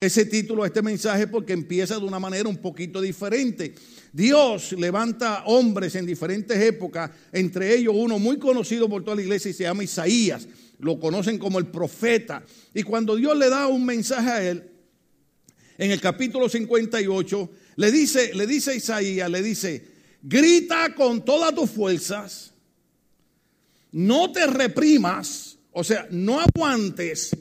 ese título a este mensaje porque empieza de una manera un poquito diferente. Dios levanta hombres en diferentes épocas, entre ellos uno muy conocido por toda la iglesia y se llama Isaías. Lo conocen como el profeta. Y cuando Dios le da un mensaje a él, en el capítulo 58, le dice, le dice a Isaías, le dice, grita con todas tus fuerzas, no te reprimas, o sea, no aguantes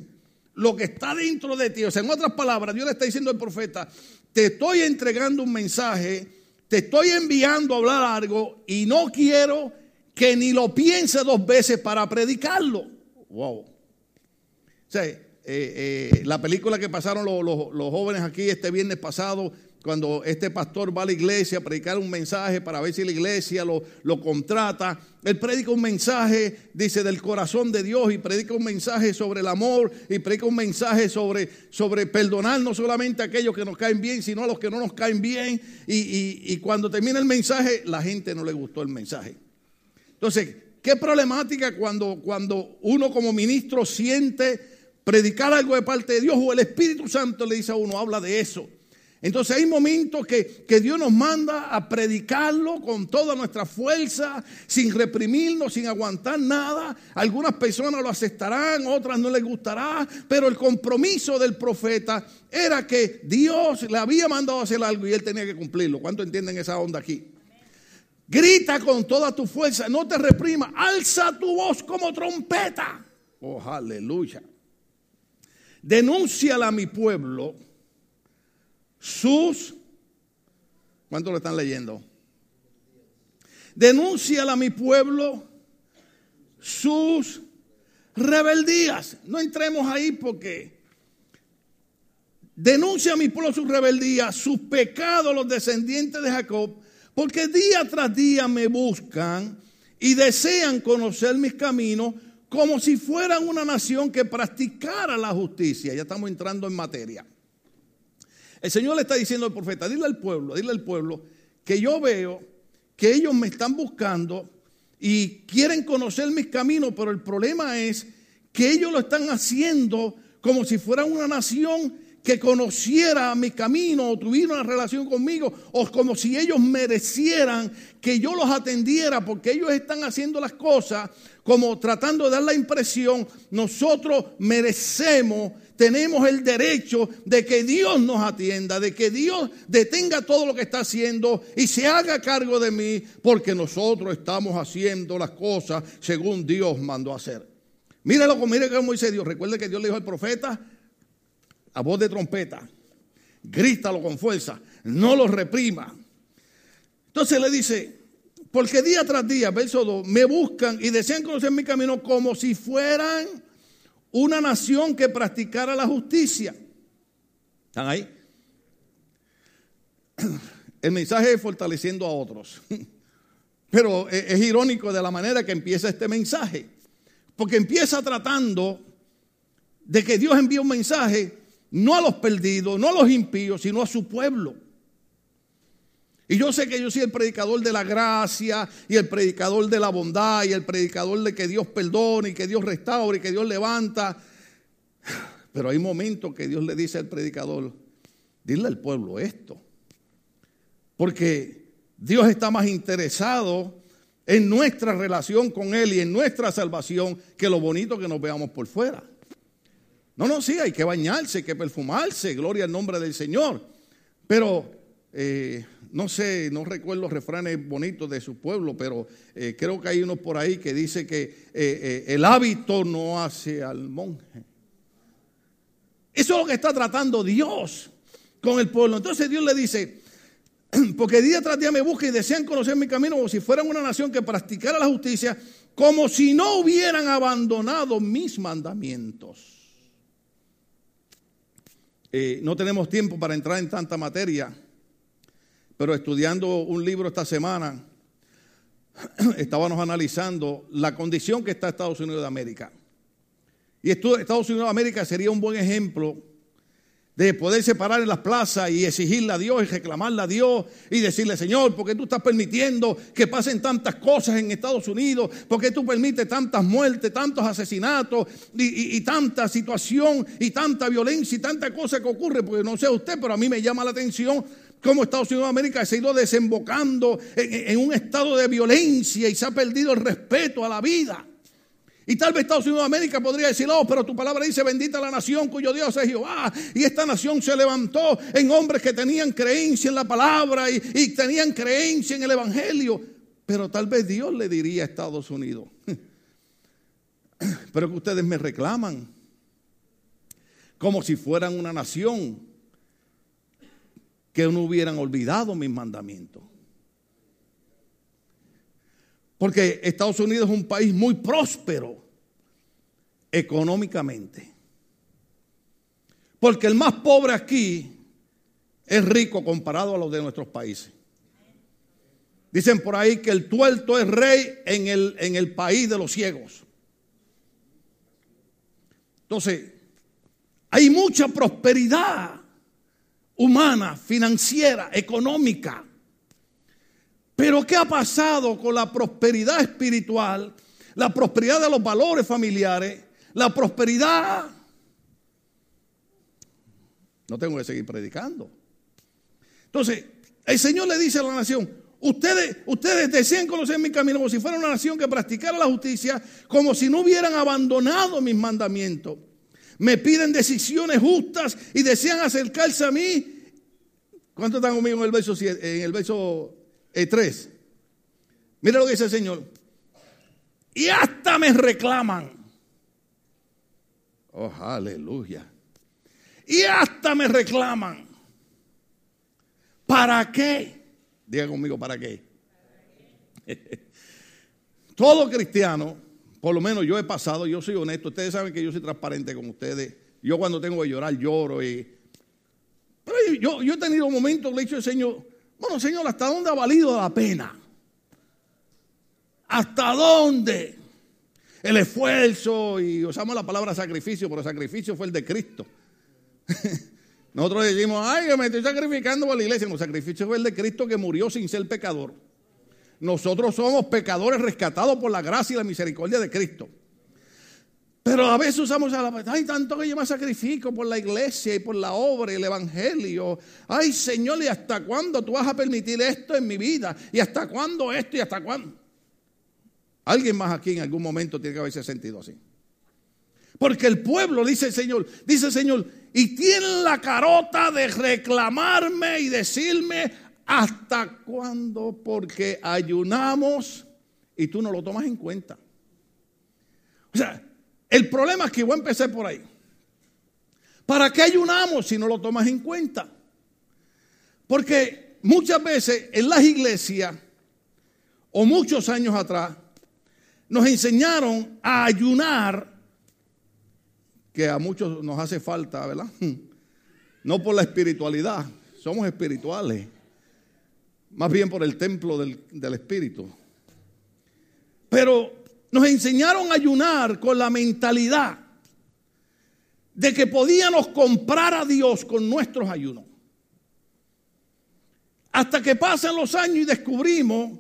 lo que está dentro de ti. O sea, en otras palabras, Dios le está diciendo al profeta, te estoy entregando un mensaje, te estoy enviando a hablar algo y no quiero que ni lo piense dos veces para predicarlo. Wow. O sea, eh, eh, la película que pasaron los, los jóvenes aquí este viernes pasado, cuando este pastor va a la iglesia a predicar un mensaje para ver si la iglesia lo, lo, contrata. Él predica un mensaje, dice, del corazón de Dios y predica un mensaje sobre el amor y predica un mensaje sobre, sobre perdonar no solamente a aquellos que nos caen bien, sino a los que no nos caen bien. Y, y cuando termina el mensaje, la gente no le gustó el mensaje. Entonces, qué problemática cuando, cuando uno como ministro siente predicar algo de parte de Dios o el Espíritu Santo le dice a uno, habla de eso. Entonces hay momentos que, Dios nos manda a predicarlo con toda nuestra fuerza, sin reprimirnos, sin aguantar nada. Algunas personas lo aceptarán, otras no les gustará, pero el compromiso del profeta era que Dios le había mandado a hacer algo y él tenía que cumplirlo. ¿Cuánto entienden esa onda aquí? Grita con toda tu fuerza, no te reprima, alza tu voz como trompeta. Oh, aleluya. Denúnciala a mi pueblo sus, ¿cuántos lo están leyendo? Denúnciala a mi pueblo sus rebeldías. No entremos ahí porque denuncia a mi pueblo sus rebeldías, sus pecados, los descendientes de Jacob, porque día tras día me buscan y desean conocer mis caminos como si fueran una nación que practicara la justicia. Ya estamos entrando en materia. El Señor le está diciendo al profeta, dile al pueblo, dile al pueblo que yo veo que ellos me están buscando y quieren conocer mis caminos, pero el problema es que ellos lo están haciendo como si fueran una nación que conociera mi camino o tuviera una relación conmigo, o como si ellos merecieran que yo los atendiera, porque ellos están haciendo las cosas como tratando de dar la impresión, nosotros merecemos tenemos el derecho de que Dios nos atienda, de que Dios detenga todo lo que está haciendo y se haga cargo de mí, porque nosotros estamos haciendo las cosas según Dios mandó hacer. Míralo, mire cómo dice Dios. Recuerde que Dios le dijo al profeta a voz de trompeta, grítalo con fuerza, no lo reprima. Entonces le dice, porque día tras día, verso 2, me buscan y desean conocer mi camino como si fueran una nación que practicara la justicia. ¿Están ahí? El mensaje es fortaleciendo a otros. Pero es irónico de la manera que empieza este mensaje. Porque empieza tratando de que Dios envíe un mensaje no a los perdidos, no a los impíos, sino a su pueblo. Y yo sé que yo soy el predicador de la gracia y el predicador de la bondad y el predicador de que Dios perdone y que Dios restaure y que Dios levanta. Pero hay momentos que Dios le dice al predicador, dile al pueblo esto. Porque Dios está más interesado en nuestra relación con Él y en nuestra salvación que lo bonito que nos veamos por fuera. No, no, sí, hay que bañarse, hay que perfumarse, gloria al nombre del Señor. Pero eh, no sé, no recuerdo los refranes bonitos de su pueblo, pero eh, creo que hay unos por ahí que dice que eh, eh, el hábito no hace al monje. Eso es lo que está tratando Dios con el pueblo. Entonces Dios le dice, porque día tras día me buscan y desean conocer mi camino como si fueran una nación que practicara la justicia, como si no hubieran abandonado mis mandamientos. no tenemos tiempo para entrar en tanta materia pero estudiando un libro esta semana, estábamos analizando la condición que está Estados Unidos de América. Y Estados Unidos de América sería un buen ejemplo de poderse parar en las plazas y exigirle a Dios y reclamarle a Dios y decirle, Señor, ¿por qué tú estás permitiendo que pasen tantas cosas en Estados Unidos? ¿Por qué tú permites tantas muertes, tantos asesinatos y, tanta situación y tanta violencia y tanta cosa que ocurre? Porque no sé usted, pero a mí me llama la atención cómo Estados Unidos de América se ha ido desembocando en un estado de violencia y se ha perdido el respeto a la vida. Y tal vez Estados Unidos de América podría decir, oh, pero tu palabra dice, bendita la nación cuyo Dios es Jehová. Y esta nación se levantó en hombres que tenían creencia en la palabra y, y tenían creencia en el Evangelio. Pero tal vez Dios le diría a Estados Unidos, pero que ustedes me reclaman como si fueran una nación que no hubieran olvidado mis mandamientos. Porque Estados Unidos es un país muy próspero económicamente. Porque el más pobre aquí es rico comparado a los de nuestros países. Dicen por ahí que el tuerto es rey en el, en el país de los ciegos. Entonces, hay mucha prosperidad humana, financiera, económica. Pero ¿qué ha pasado con la prosperidad espiritual, la prosperidad de los valores familiares, la prosperidad? No tengo que seguir predicando. Entonces, el Señor le dice a la nación, ustedes, ustedes desean conocer mi camino como si fuera una nación que practicara la justicia, como si no hubieran abandonado mis mandamientos. Me piden decisiones justas y desean acercarse a mí. ¿Cuánto están conmigo en el verso, en el verso 3. Eh, Mira lo que dice el Señor. Y hasta me reclaman. Oh, aleluya. Y hasta me reclaman. ¿Para qué? Diga conmigo, ¿para qué? Todo cristiano, por lo menos yo he pasado, yo soy honesto, ustedes saben que yo soy transparente con ustedes. Yo cuando tengo que llorar lloro y... Pero yo, he tenido momentos, le he dicho al Señor, bueno, Señor, ¿hasta dónde ha valido la pena? ¿Hasta dónde? El esfuerzo, y usamos la palabra sacrificio, pero sacrificio fue el de Cristo. Nosotros decimos, ay, me estoy sacrificando por la iglesia. No, sacrificio fue el de Cristo que murió sin ser pecador. Nosotros somos pecadores rescatados por la gracia y la misericordia de Cristo. Pero a veces usamos a la ay, tanto que yo me sacrifico por la iglesia y por la obra y el evangelio. Ay, Señor, ¿y hasta cuándo tú vas a permitir esto en mi vida? ¿Y hasta cuándo esto y hasta cuándo? Alguien más aquí en algún momento tiene que haberse sentido así. Porque el pueblo, dice el Señor, dice el Señor, y tiene la carota de reclamarme y decirme hasta cuándo, porque ayunamos y tú no lo tomas en cuenta. O sea, el problema es que voy a empezar por ahí. ¿Para qué ayunamos si no lo tomas en cuenta? Porque muchas veces en las iglesias, o muchos años atrás, nos enseñaron a ayunar, que a muchos nos hace falta, ¿verdad? No por la espiritualidad, somos espirituales, más bien por el templo del, del Espíritu. Pero nos enseñaron a ayunar con la mentalidad de que podíamos comprar a Dios con nuestros ayunos. Hasta que pasan los años y descubrimos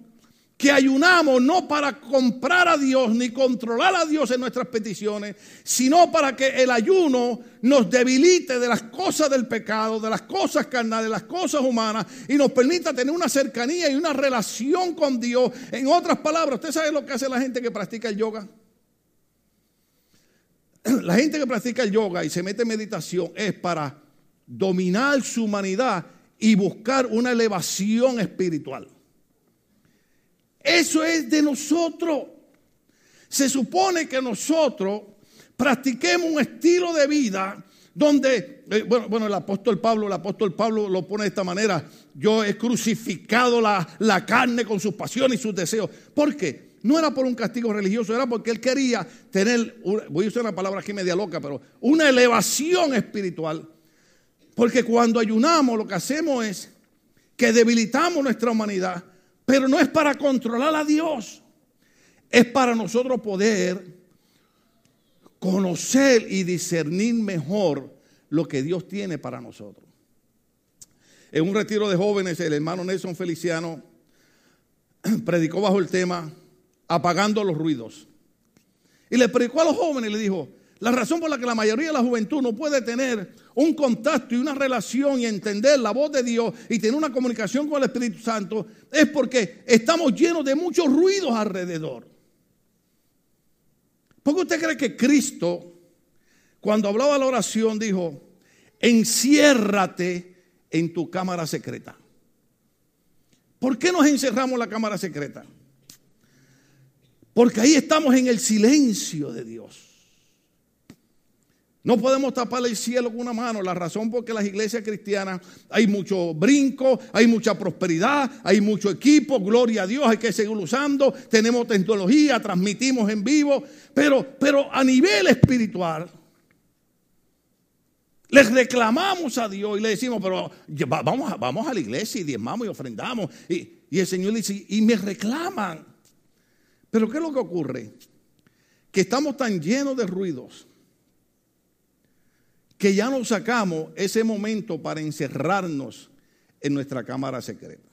que ayunamos no para comprar a Dios ni controlar a Dios en nuestras peticiones, sino para que el ayuno nos debilite de las cosas del pecado, de las cosas carnales, de las cosas humanas y nos permita tener una cercanía y una relación con Dios. En otras palabras, ¿usted sabe lo que hace la gente que practica el yoga? La gente que practica el yoga y se mete en meditación es para dominar su humanidad y buscar una elevación espiritual. Eso es de nosotros. Se supone que nosotros practiquemos un estilo de vida donde, eh, bueno, bueno, el apóstol Pablo, el apóstol Pablo lo pone de esta manera, yo he crucificado la, la carne con sus pasiones y sus deseos. ¿Por qué? No era por un castigo religioso, era porque él quería tener, voy a usar una palabra aquí media loca, pero una elevación espiritual. Porque cuando ayunamos lo que hacemos es que debilitamos nuestra humanidad pero no es para controlar a Dios. Es para nosotros poder conocer y discernir mejor lo que Dios tiene para nosotros. En un retiro de jóvenes, el hermano Nelson Feliciano predicó bajo el tema apagando los ruidos. Y le predicó a los jóvenes y le dijo, la razón por la que la mayoría de la juventud no puede tener un contacto y una relación y entender la voz de Dios y tener una comunicación con el Espíritu Santo es porque estamos llenos de muchos ruidos alrededor. ¿Por qué usted cree que Cristo, cuando hablaba la oración, dijo, enciérrate en tu cámara secreta? ¿Por qué nos encerramos en la cámara secreta? Porque ahí estamos en el silencio de Dios. No podemos tapar el cielo con una mano. La razón porque las iglesias cristianas hay mucho brinco, hay mucha prosperidad, hay mucho equipo, gloria a Dios, hay que seguir usando, tenemos tecnología, transmitimos en vivo, pero, pero a nivel espiritual les reclamamos a Dios y le decimos, pero vamos a, vamos a la iglesia y diezmamos y ofrendamos. Y, y el Señor dice, y me reclaman. Pero ¿qué es lo que ocurre? Que estamos tan llenos de ruidos que ya nos sacamos ese momento para encerrarnos en nuestra cámara secreta.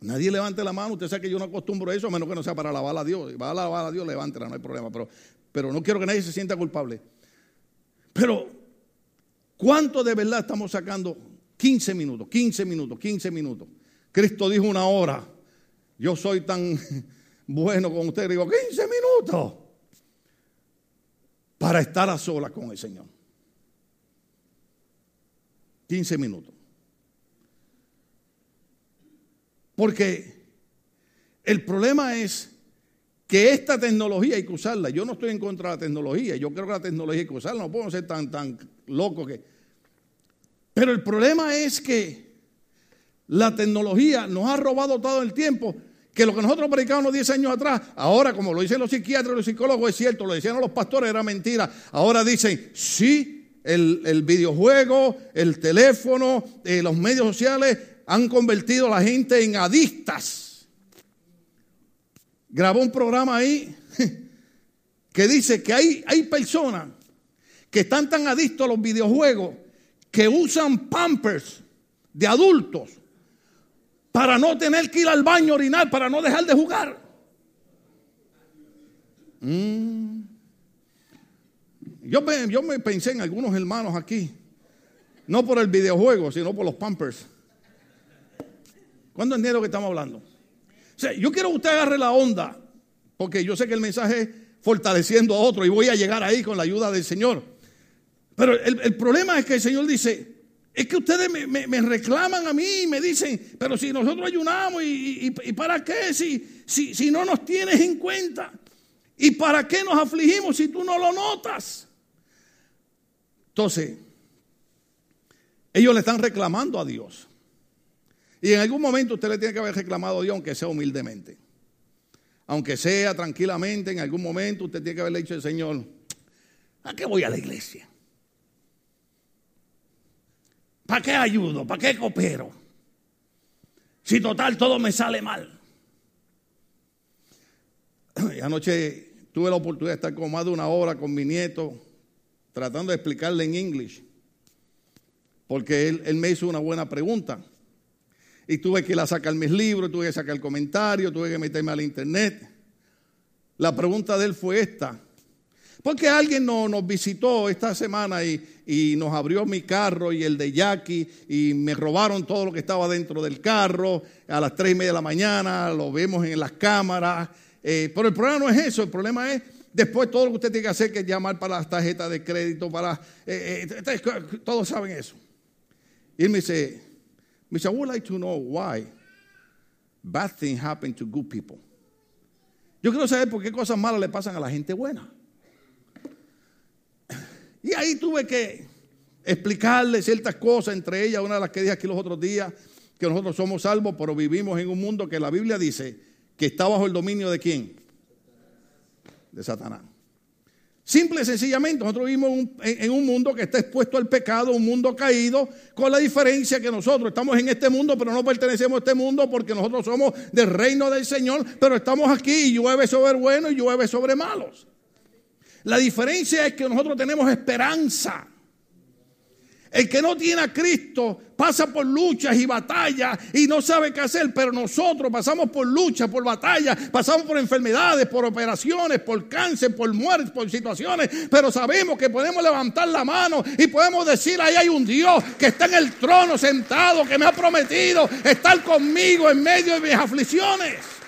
Nadie levante la mano, usted sabe que yo no acostumbro a eso, a menos que no sea para alabar a Dios. Va a alabar a Dios, levántela, no hay problema. Pero, pero no quiero que nadie se sienta culpable. Pero, ¿cuánto de verdad estamos sacando? 15 minutos, 15 minutos, 15 minutos. Cristo dijo una hora. Yo soy tan bueno con usted, digo 15 minutos para estar a solas con el Señor. 15 minutos. Porque el problema es que esta tecnología hay que usarla. Yo no estoy en contra de la tecnología. Yo creo que la tecnología hay que usarla. No podemos ser tan, tan locos que... Pero el problema es que la tecnología nos ha robado todo el tiempo que lo que nosotros predicábamos 10 años atrás, ahora como lo dicen los psiquiatras y los psicólogos, es cierto, lo decían los pastores, era mentira. Ahora dicen, sí, el, videojuego, el teléfono, eh, los medios sociales han convertido a la gente en adictas. Grabó un programa ahí que dice que hay, hay personas que están tan adictos a los videojuegos que usan pampers de adultos para no tener que ir al baño a orinar, para no dejar de jugar. Mm. Yo, me, yo me pensé en algunos hermanos aquí, no por el videojuego, sino por los pampers. ¿Cuándo dinero que estamos hablando? Yo quiero que usted agarre la onda, porque yo sé que el mensaje es fortaleciendo a otro y voy a llegar ahí con la ayuda del Señor. Pero el, el problema es que el Señor dice, es que ustedes me, reclaman a mí y me dicen, pero si nosotros ayunamos y, para qué si, si, si no nos tienes en cuenta. ¿Y para qué nos afligimos si tú no lo notas? Entonces, ellos le están reclamando a Dios. Y en algún momento usted le tiene que haber reclamado a Dios, aunque sea humildemente. Aunque sea tranquilamente, en algún momento usted tiene que haberle dicho al Señor, ¿a qué voy a la iglesia? ¿Para qué ayudo? ¿Para qué coopero? Si total todo me sale mal. Y anoche tuve la oportunidad de estar con más de una hora con mi nieto tratando de explicarle en inglés. Porque él, me hizo una buena pregunta. Y tuve que sacar mis libros, tuve que sacar comentarios, tuve que meterme al internet. La pregunta de él fue esta. Porque alguien nos visitó esta semana y, nos abrió mi carro y el de Jackie y me robaron todo lo que estaba dentro del carro a las tres y media de la mañana, lo vemos en las cámaras. Eh, pero el problema no es eso, el problema es después todo lo que usted tiene que hacer, que es llamar para las tarjetas de crédito, para... Eh, eh, todos saben eso. Y él me dice, me dice, I would like to know why bad things happen to good people. Yo quiero saber por qué cosas malas le pasan a la gente buena. Y ahí tuve que explicarle ciertas cosas, entre ellas una de las que dije aquí los otros días, que nosotros somos salvos, pero vivimos en un mundo que la Biblia dice que está bajo el dominio de quién? De Satanás. Simple y sencillamente, nosotros vivimos en un mundo que está expuesto al pecado, un mundo caído, con la diferencia que nosotros estamos en este mundo, pero no pertenecemos a este mundo porque nosotros somos del reino del Señor, pero estamos aquí y llueve sobre buenos y llueve sobre malos. La diferencia es que nosotros tenemos esperanza. El que no tiene a Cristo pasa por luchas y batallas y no sabe qué hacer, pero nosotros pasamos por luchas, por batallas, pasamos por enfermedades, por operaciones, por cáncer, por muerte, por situaciones, pero sabemos que podemos levantar la mano y podemos decir, ahí hay un Dios que está en el trono sentado, que me ha prometido estar conmigo en medio de mis aflicciones.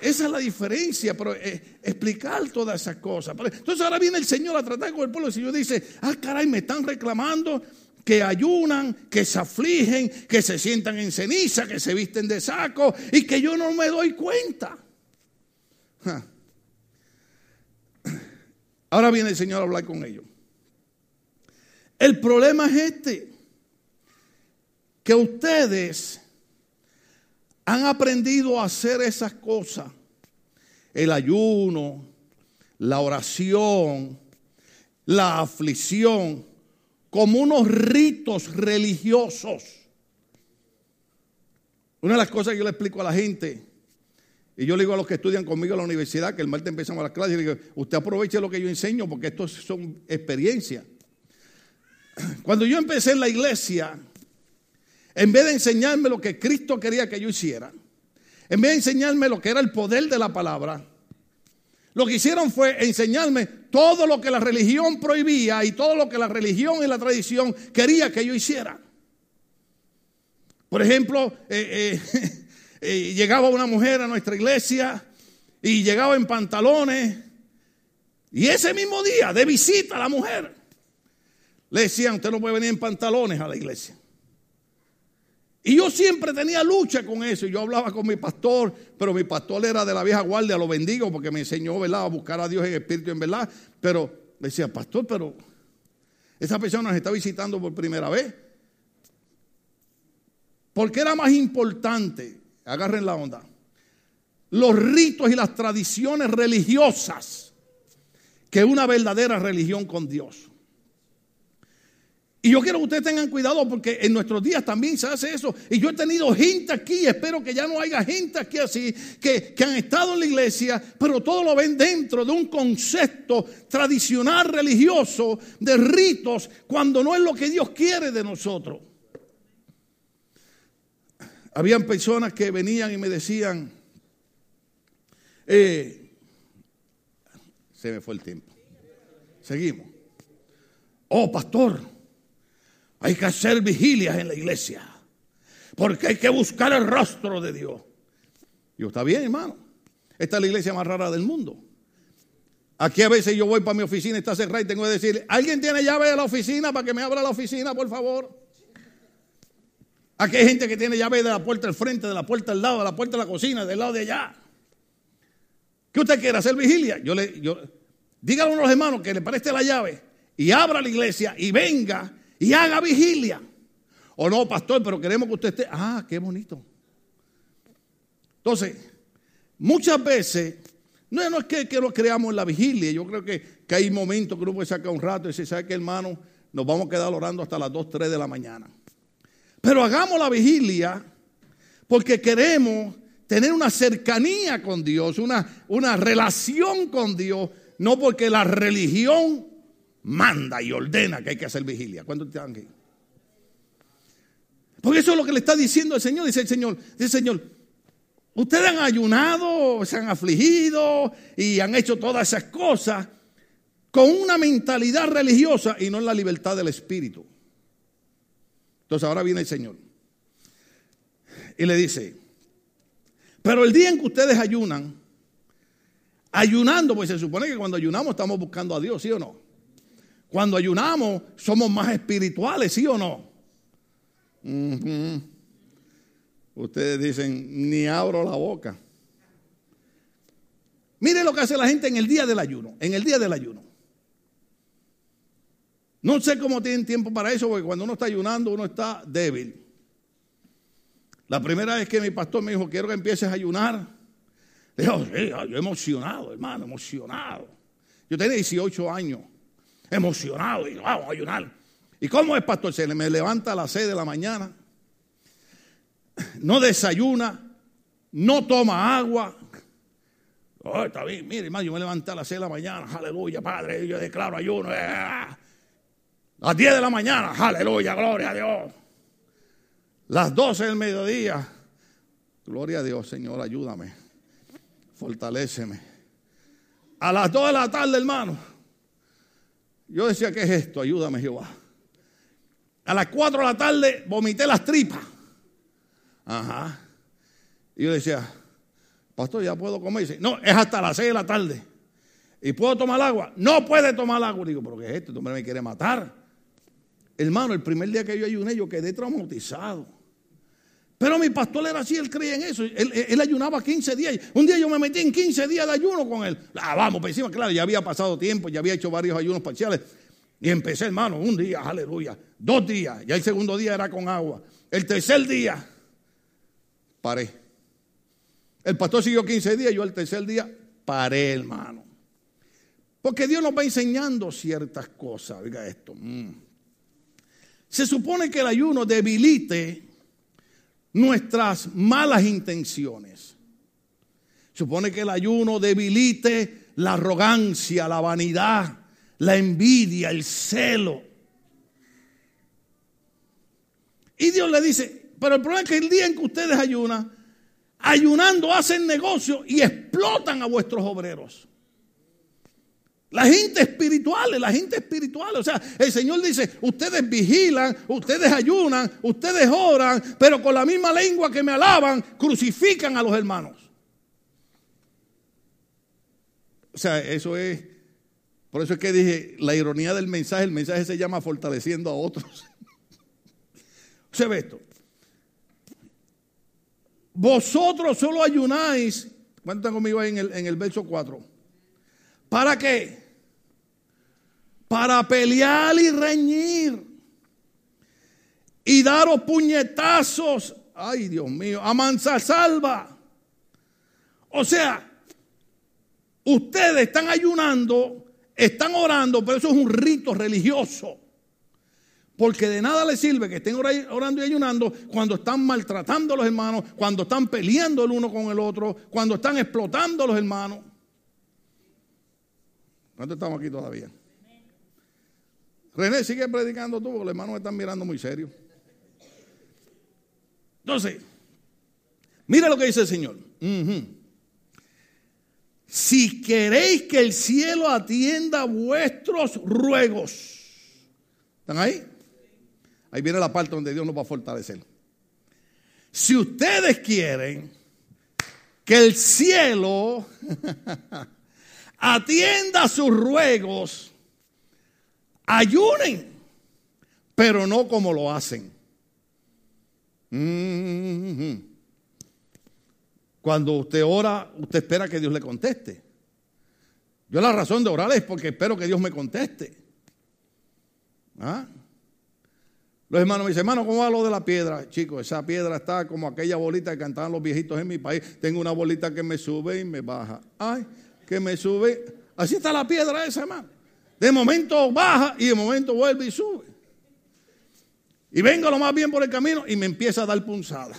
Esa es la diferencia, pero eh, explicar todas esas cosas. Entonces ahora viene el Señor a tratar con el pueblo. El Señor dice, ah, caray, me están reclamando que ayunan, que se afligen, que se sientan en ceniza, que se visten de saco y que yo no me doy cuenta. Ahora viene el Señor a hablar con ellos. El problema es este, que ustedes han aprendido a hacer esas cosas, el ayuno, la oración, la aflicción, como unos ritos religiosos. Una de las cosas que yo le explico a la gente, y yo le digo a los que estudian conmigo en la universidad, que el martes empezamos las clases, y usted aproveche lo que yo enseño, porque esto son experiencias. Cuando yo empecé en la iglesia, en vez de enseñarme lo que Cristo quería que yo hiciera, en vez de enseñarme lo que era el poder de la palabra, lo que hicieron fue enseñarme todo lo que la religión prohibía y todo lo que la religión y la tradición quería que yo hiciera. Por ejemplo, eh, eh, eh, llegaba una mujer a nuestra iglesia y llegaba en pantalones y ese mismo día de visita a la mujer le decían, usted no puede venir en pantalones a la iglesia. Y yo siempre tenía lucha con eso. Yo hablaba con mi pastor, pero mi pastor era de la vieja guardia, lo bendigo porque me enseñó ¿verdad? a buscar a Dios en espíritu en verdad. Pero decía, pastor, pero esa persona nos está visitando por primera vez. Porque era más importante, agarren la onda, los ritos y las tradiciones religiosas que una verdadera religión con Dios. Y yo quiero que ustedes tengan cuidado porque en nuestros días también se hace eso. Y yo he tenido gente aquí, espero que ya no haya gente aquí así, que, han estado en la iglesia, pero todo lo ven dentro de un concepto tradicional religioso de ritos, cuando no es lo que Dios quiere de nosotros. Habían personas que venían y me decían, eh, se me fue el tiempo. Seguimos. Oh, pastor. Hay que hacer vigilias en la iglesia. Porque hay que buscar el rostro de Dios. Y está bien, hermano. Esta es la iglesia más rara del mundo. Aquí a veces yo voy para mi oficina, y está cerrada y tengo que decirle, ¿alguien tiene llave de la oficina para que me abra la oficina, por favor? Aquí hay gente que tiene llave de la puerta al frente, de la puerta al lado, de la puerta de la cocina, del lado de allá. ¿Qué usted quiere? ¿Hacer vigilia? Yo le, yo, dígale a unos hermanos que le preste la llave y abra la iglesia y venga y haga vigilia. O no, pastor, pero queremos que usted esté. Ah, qué bonito. Entonces, muchas veces, no, es que, que lo creamos en la vigilia. Yo creo que, hay momentos que uno puede sacar un rato y decir, ¿sabe qué, hermano? Nos vamos a quedar orando hasta las 2, 3 de la mañana. Pero hagamos la vigilia porque queremos tener una cercanía con Dios, una relación con Dios, no porque la religión manda y ordena que hay que hacer vigilia. ¿Cuántos están aquí? Porque eso es lo que le está diciendo el Señor. Dice el Señor, dice el Señor, ustedes han ayunado, se han afligido y han hecho todas esas cosas con una mentalidad religiosa y no en la libertad del Espíritu. Entonces ahora viene el Señor y le dice, pero el día en que ustedes ayunan, ayunando, pues se supone que cuando ayunamos estamos buscando a Dios, ¿sí o no? Cuando ayunamos somos más espirituales, ¿sí o no? Ustedes dicen, ni abro la boca. Mire lo que hace la gente en el día del ayuno, en el día del ayuno. No sé cómo tienen tiempo para eso, porque cuando uno está ayunando uno está débil. La primera vez que mi pastor me dijo, quiero que empieces a ayunar, le digo, sí, yo emocionado, hermano, emocionado. Yo tenía 18 años emocionado y vamos a ayunar. ¿Y cómo es, pastor? Se me levanta a las 6 de la mañana, no desayuna, no toma agua. Oh, está bien, mire, hermano, yo me levanté a las 6 de la mañana, aleluya, Padre, yo declaro ayuno. Eh, a las 10 de la mañana, aleluya, gloria a Dios. Las 12 del mediodía, gloria a Dios, Señor, ayúdame, fortaléceme. A las 2 de la tarde, hermano, yo decía, ¿qué es esto? Ayúdame, Jehová. A las 4 de la tarde vomité las tripas. Ajá. Y yo decía, pastor, ya puedo comer. Dice, no, es hasta las 6 de la tarde. ¿Y puedo tomar agua? No puede tomar agua. Digo, ¿pero qué es esto? Este hombre me quiere matar. Hermano, el primer día que yo ayuné, yo quedé traumatizado. Pero mi pastor era así, él creía en eso. Él, ayunaba 15 días. Un día yo me metí en 15 días de ayuno con él. Ah, vamos, pues encima, claro, ya había pasado tiempo, ya había hecho varios ayunos parciales. Y empecé, hermano, un día, aleluya. Dos días, ya el segundo día era con agua. El tercer día, paré. El pastor siguió 15 días, yo el tercer día paré, hermano. Porque Dios nos va enseñando ciertas cosas. Oiga esto. Mm. Se supone que el ayuno debilite nuestras malas intenciones. Supone que el ayuno debilite la arrogancia, la vanidad, la envidia, el celo. Y Dios le dice, pero el problema es que el día en que ustedes ayunan, ayunando hacen negocio y explotan a vuestros obreros. La gente espiritual, la gente espiritual. O sea, el Señor dice, ustedes vigilan, ustedes ayunan, ustedes oran, pero con la misma lengua que me alaban, crucifican a los hermanos. O sea, eso es, por eso es que dije, la ironía del mensaje, el mensaje se llama fortaleciendo a otros. Se ve esto. Vosotros solo ayunáis, cuentan conmigo ahí en el, en el verso 4 ¿Para qué? Para pelear y reñir. Y daros puñetazos. Ay, Dios mío, a salva. O sea, ustedes están ayunando, están orando, pero eso es un rito religioso. Porque de nada les sirve que estén orando y ayunando cuando están maltratando a los hermanos, cuando están peleando el uno con el otro, cuando están explotando a los hermanos. ¿Cuántos estamos aquí todavía? René, sigue predicando tú, porque los hermanos me están mirando muy serio. Entonces, mira lo que dice el Señor. Si queréis que el cielo atienda vuestros ruegos. ¿Están ahí? Ahí viene la parte donde Dios nos va a fortalecer. Si ustedes quieren que el cielo atienda sus ruegos, ayunen, pero no como lo hacen. Mm-hmm. Cuando usted ora, usted espera que Dios le conteste. Yo la razón de orar es porque espero que Dios me conteste. ¿Ah? Los hermanos me dicen, hermano, ¿cómo va lo de la piedra? Chicos, esa piedra está como aquella bolita que cantaban los viejitos en mi país. Tengo una bolita que me sube y me baja. Ay, que me sube. Así está la piedra esa, hermano. De momento baja y de momento vuelve y sube. Y vengo lo más bien por el camino y me empieza a dar punzada.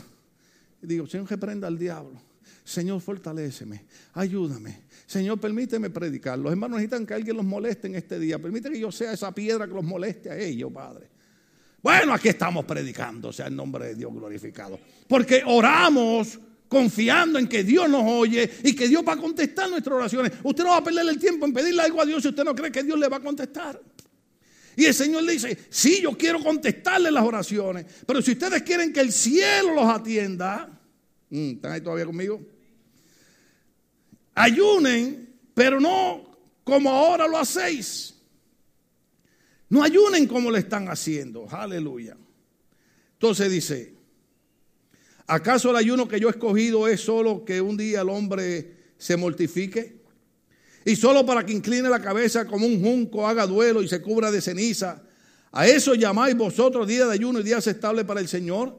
Y digo, Señor, que prenda al diablo. Señor, fortaléceme, ayúdame. Señor, permíteme predicar. Los hermanos necesitan que alguien los moleste en este día. Permite que yo sea esa piedra que los moleste a ellos, Padre. Bueno, aquí estamos predicando, sea el nombre de Dios glorificado. Porque oramos confiando en que Dios nos oye y que Dios va a contestar nuestras oraciones. Usted no va a perder el tiempo en pedirle algo a Dios si usted no cree que Dios le va a contestar. Y el Señor le dice, sí, yo quiero contestarle las oraciones, pero si ustedes quieren que el cielo los atienda, mm, ¿están ahí todavía conmigo? Ayunen, pero no como ahora lo hacéis. No ayunen como le están haciendo. Aleluya. Entonces dice, ¿Acaso el ayuno que yo he escogido es solo que un día el hombre se mortifique? Y solo para que incline la cabeza como un junco, haga duelo y se cubra de ceniza. ¿A eso llamáis vosotros día de ayuno y día aceptable para el Señor?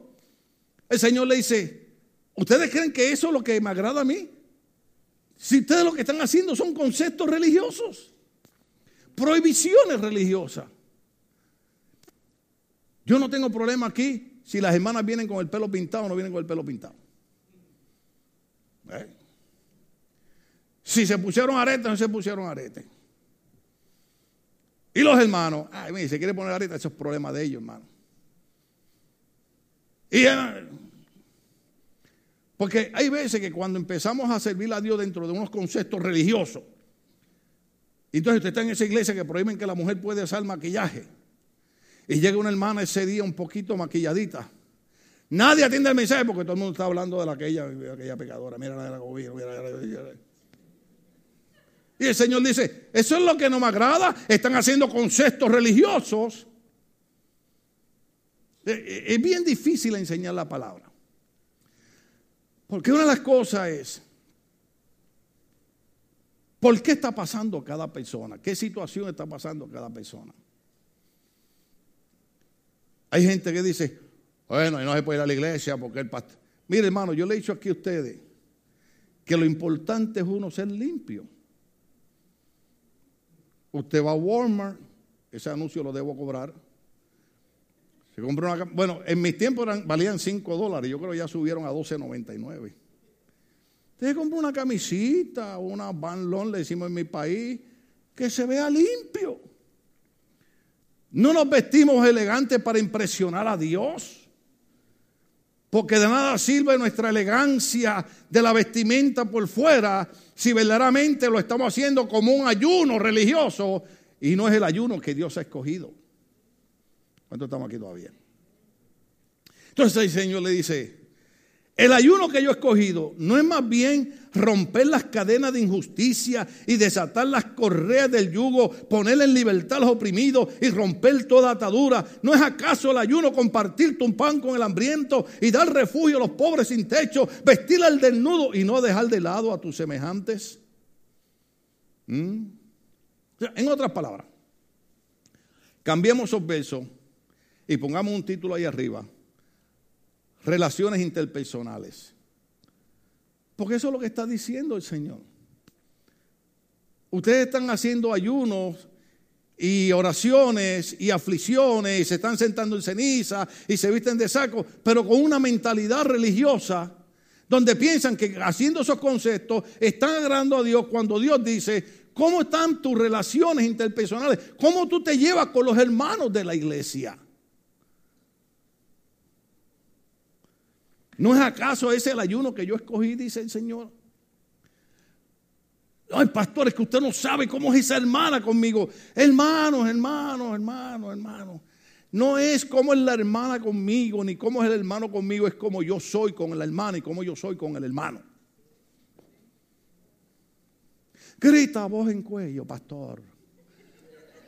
El Señor le dice, ¿ustedes creen que eso es lo que me agrada a mí? Si ustedes lo que están haciendo son conceptos religiosos, prohibiciones religiosas. Yo no tengo problema aquí si las hermanas vienen con el pelo pintado no vienen con el pelo pintado. ¿Eh? Si se pusieron arete, no se pusieron arete. Y los hermanos, ay, mire, se quiere poner arete, eso es problema de ellos, hermano. Y, eh, porque hay veces que cuando empezamos a servir a Dios dentro de unos conceptos religiosos, entonces usted está en esa iglesia que prohíben que la mujer puede usar maquillaje. Y llega una hermana ese día un poquito maquilladita. Nadie atiende el mensaje porque todo el mundo está hablando de la aquella, aquella pecadora. Mira la de la. Y el Señor dice, eso es lo que no me agrada. Están haciendo conceptos religiosos. Eh, eh, es bien difícil enseñar la palabra. Porque una de las cosas es, ¿por qué está pasando cada persona? ¿Qué situación está pasando cada persona? Hay gente que dice, bueno, y no se puede ir a la iglesia porque el pastor... Mire hermano, yo le he dicho aquí a ustedes que lo importante es uno ser limpio. Usted va a Walmart, ese anuncio lo debo cobrar. Se compró una, bueno, en mis tiempos valían 5 dólares, yo creo que ya subieron a 12.99. Usted compra una camisita, una Van le decimos en mi país, que se vea limpio. No nos vestimos elegantes para impresionar a Dios. Porque de nada sirve nuestra elegancia de la vestimenta por fuera si verdaderamente lo estamos haciendo como un ayuno religioso y no es el ayuno que Dios ha escogido. ¿Cuántos estamos aquí todavía? Entonces el Señor le dice, el ayuno que yo he escogido no es más bien romper las cadenas de injusticia y desatar las correas del yugo, poner en libertad a los oprimidos y romper toda atadura. ¿No es acaso el ayuno compartir tu pan con el hambriento y dar refugio a los pobres sin techo, vestir al desnudo y no dejar de lado a tus semejantes? ¿Mm? En otras palabras, cambiemos esos versos y pongamos un título ahí arriba. Relaciones interpersonales. Porque eso es lo que está diciendo el Señor. Ustedes están haciendo ayunos y oraciones y aflicciones y se están sentando en ceniza y se visten de saco, pero con una mentalidad religiosa donde piensan que haciendo esos conceptos están agradando a Dios cuando Dios dice, ¿cómo están tus relaciones interpersonales? ¿Cómo tú te llevas con los hermanos de la iglesia? ¿No es acaso ese el ayuno que yo escogí, dice el Señor? Ay, pastor, es que usted no sabe cómo es esa hermana conmigo. Hermanos, hermanos, hermanos, hermanos. No es como es la hermana conmigo, ni cómo es el hermano conmigo, es como yo soy con la hermana y cómo yo soy con el hermano. Grita voz en cuello, pastor.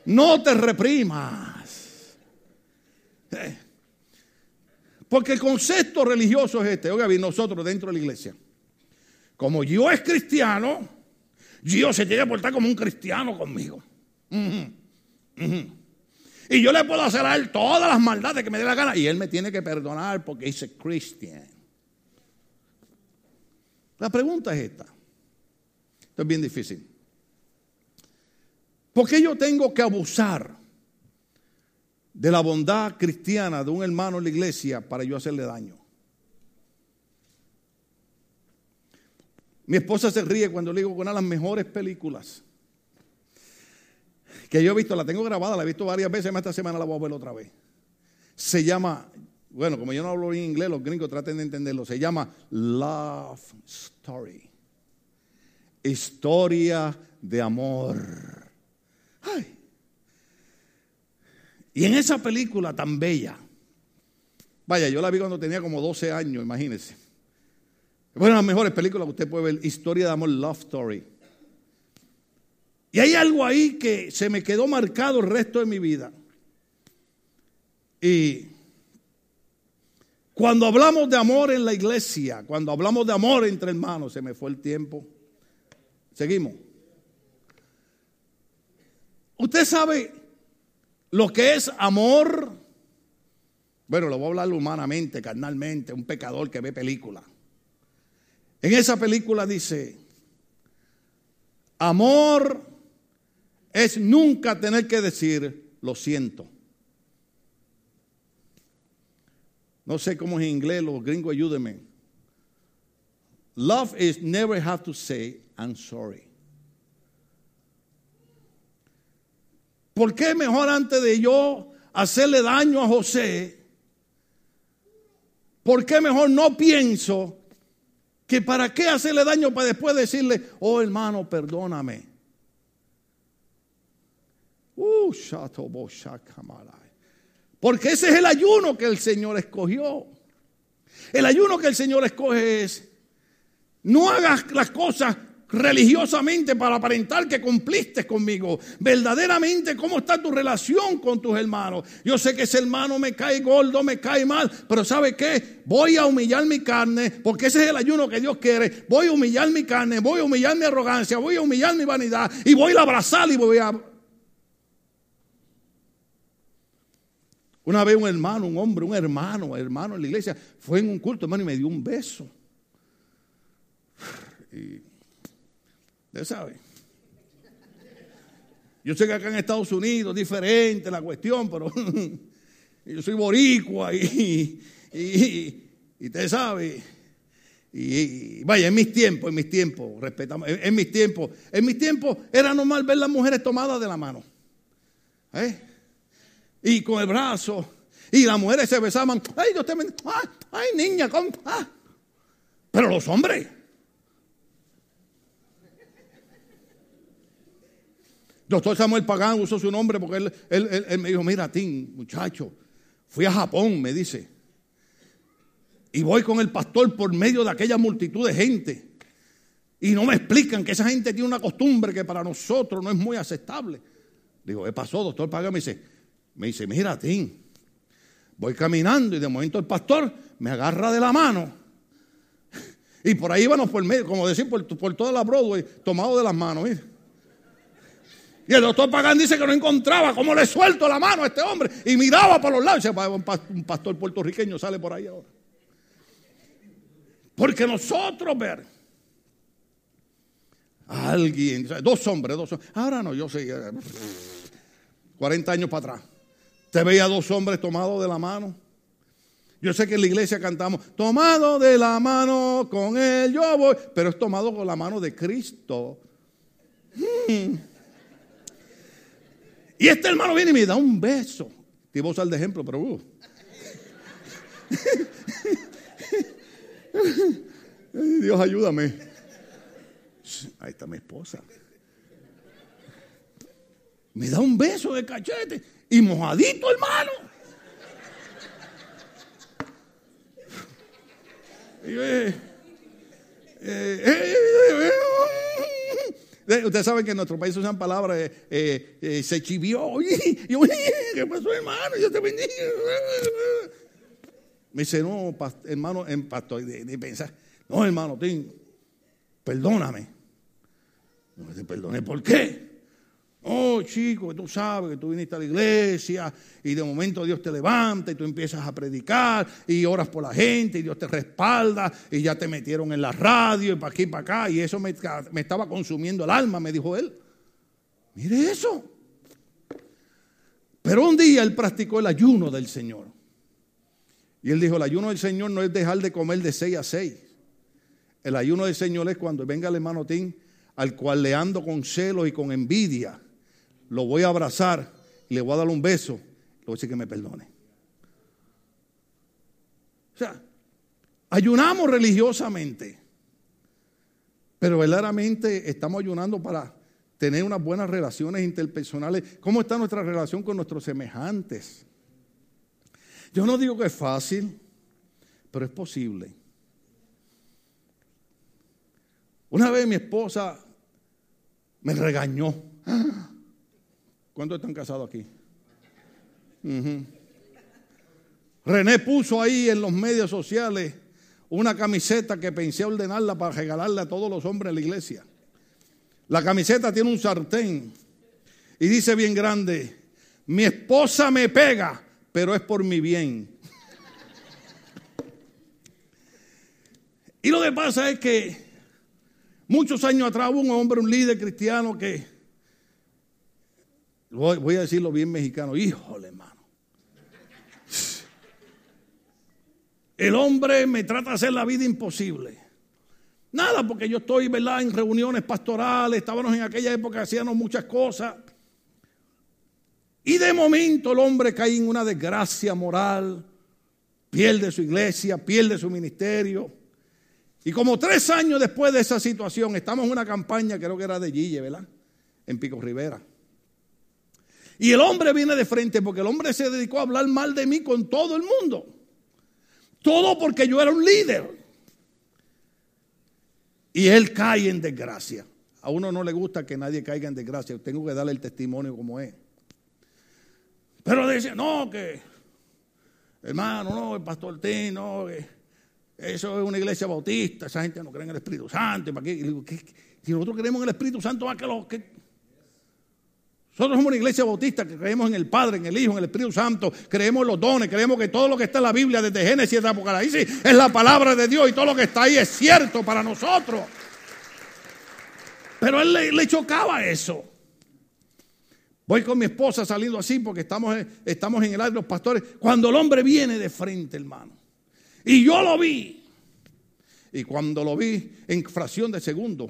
No te reprimas. Eh, porque el concepto religioso es este. Oiga bien, nosotros dentro de la iglesia. Como yo es cristiano, Dios se tiene que portar como un cristiano conmigo. Y yo le puedo hacer a él todas las maldades que me dé la gana. Y él me tiene que perdonar porque dice cristian. La pregunta es esta. Esto es bien difícil. ¿Por qué yo tengo que abusar de la bondad cristiana de un hermano en la iglesia para yo hacerle daño. Mi esposa se ríe cuando le digo que una de las mejores películas que yo he visto, la tengo grabada, la he visto varias veces, esta semana la voy a ver otra vez. Se llama, bueno, como yo no hablo en inglés, los gringos traten de entenderlo, se llama Love Story. Historia de amor. Ay, y en esa película tan bella, vaya, yo la vi cuando tenía como 12 años, imagínense. De las mejores películas que usted puede ver, Historia de Amor, Love Story. Y hay algo ahí que se me quedó marcado el resto de mi vida. Y cuando hablamos de amor en la iglesia, cuando hablamos de amor entre hermanos, se me fue el tiempo. Seguimos. Usted sabe lo que es amor, bueno, lo voy a hablar humanamente, carnalmente, un pecador que ve película. En esa película dice, amor es nunca tener que decir, lo siento. No sé cómo es en inglés, los gringos ayúdenme. Love is never have to say, I'm sorry. ¿Por qué mejor antes de yo hacerle daño a José? ¿Por qué mejor no pienso que para qué hacerle daño para después decirle, oh hermano, perdóname? Uh, Porque ese es el ayuno que el Señor escogió. El ayuno que el Señor escoge es, no hagas las cosas religiosamente para aparentar que cumpliste conmigo. Verdaderamente, ¿cómo está tu relación con tus hermanos? Yo sé que ese hermano me cae gordo, me cae mal, pero ¿sabe qué? Voy a humillar mi carne, porque ese es el ayuno que Dios quiere. Voy a humillar mi carne, voy a humillar mi arrogancia, voy a humillar mi vanidad y voy a abrazar y voy a... Una vez un hermano, un hombre, un hermano, hermano en la iglesia, fue en un culto, hermano, y me dio un beso. Y Usted sabe. Yo sé que acá en Estados Unidos es diferente la cuestión, pero yo soy boricua y, y, usted sabe. Y, vaya, en mis tiempos, en mis tiempos, respetamos, en, mis tiempos, en mis tiempos era normal ver las mujeres tomadas de la mano. ¿eh? Y con el brazo. Y las mujeres se besaban. Ay, Dios te ay, ay, niña. Ah. Pero los hombres. Doctor Samuel Pagán usó su nombre porque él, me dijo, mira, Tim, muchacho, fui a Japón, me dice, y voy con el pastor por medio de aquella multitud de gente. Y no me explican que esa gente tiene una costumbre que para nosotros no es muy aceptable. Digo, ¿qué pasó, doctor Pagán? Me dice, me dice, mira, Tim, voy caminando y de momento el pastor me agarra de la mano. Y por ahí íbamos por medio, como decir, por, por toda la Broadway, tomado de las manos. Y el doctor Pagán dice que no encontraba cómo le suelto la mano a este hombre. Y miraba por los lados. un pastor puertorriqueño sale por ahí ahora. Porque nosotros ver a alguien, dos hombres, dos hombres. Ahora no, yo sé, 40 años para atrás. Te veía dos hombres tomados de la mano. Yo sé que en la iglesia cantamos, tomado de la mano con él yo voy, pero es tomado con la mano de Cristo. Hmm. Y este hermano viene y me da un beso. Te voy a usar de ejemplo, pero... Uh. Dios ayúdame. Ahí está mi esposa. Me da un beso de cachete y mojadito, hermano. Y eh, eh, eh, Ustedes saben que en nuestro país usan palabras, eh, eh, eh, se chivió. ¿Qué pasó, hermano? Yo te bendiga. Me dice, no, hermano, en pastor, de, pensar, no, hermano, perdóname. No te perdone, ¿por qué? Oh, chico, tú sabes que tú viniste a la iglesia y de momento Dios te levanta y tú empiezas a predicar y oras por la gente y Dios te respalda y ya te metieron en la radio y para aquí y para acá y eso me, me estaba consumiendo el alma, me dijo él. Mire eso. Pero un día él practicó el ayuno del Señor. Y él dijo, el ayuno del Señor no es dejar de comer de seis a seis. El ayuno del Señor es cuando venga el hermano Tim, al cual le ando con celo y con envidia lo voy a abrazar y le voy a dar un beso, le voy a decir que me perdone. O sea, ayunamos religiosamente, pero verdaderamente estamos ayunando para tener unas buenas relaciones interpersonales. ¿Cómo está nuestra relación con nuestros semejantes? Yo no digo que es fácil, pero es posible. Una vez mi esposa me regañó. ¿Cuántos están casados aquí? René puso ahí en los medios sociales una camiseta que pensé ordenarla para regalarle a todos los hombres en la iglesia. La camiseta tiene un sartén y dice bien grande, mi esposa me pega, pero es por mi bien. y lo que pasa es que muchos años atrás hubo un hombre, un líder cristiano que Voy, a decirlo bien mexicano. Híjole, hermano. El hombre me trata de hacer la vida imposible. Nada, porque yo estoy, ¿verdad?, en reuniones pastorales, estábamos en aquella época, hacíamos muchas cosas. Y de momento el hombre cae en una desgracia moral, pierde su iglesia, pierde su ministerio. Y como tres años después de esa situación, estamos en una campaña, creo que era de Gille, ¿verdad? En Pico Rivera. Y el hombre viene de frente porque el hombre se dedicó a hablar mal de mí con todo el mundo. Todo porque yo era un líder. Y él cae en desgracia. A uno no le gusta que nadie caiga en desgracia. Tengo que darle el testimonio como es. Pero dice, no, que, hermano, no, el pastor T, no, eso es una iglesia bautista, esa gente no cree en el Espíritu Santo. ¿para qué? Si nosotros creemos en el Espíritu Santo, más que los que nosotros somos una iglesia bautista que creemos en el Padre, en el Hijo, en el Espíritu Santo, creemos los dones, creemos que todo lo que está en la Biblia, desde Génesis hasta Apocalipsis, es la palabra de Dios y todo lo que está ahí es cierto para nosotros. Pero él le, chocaba eso. Voy con mi esposa saliendo así porque estamos, estamos en el aire los pastores. Cuando el hombre viene de frente, hermano. Y yo lo vi. Y cuando lo vi en fracción de segundo,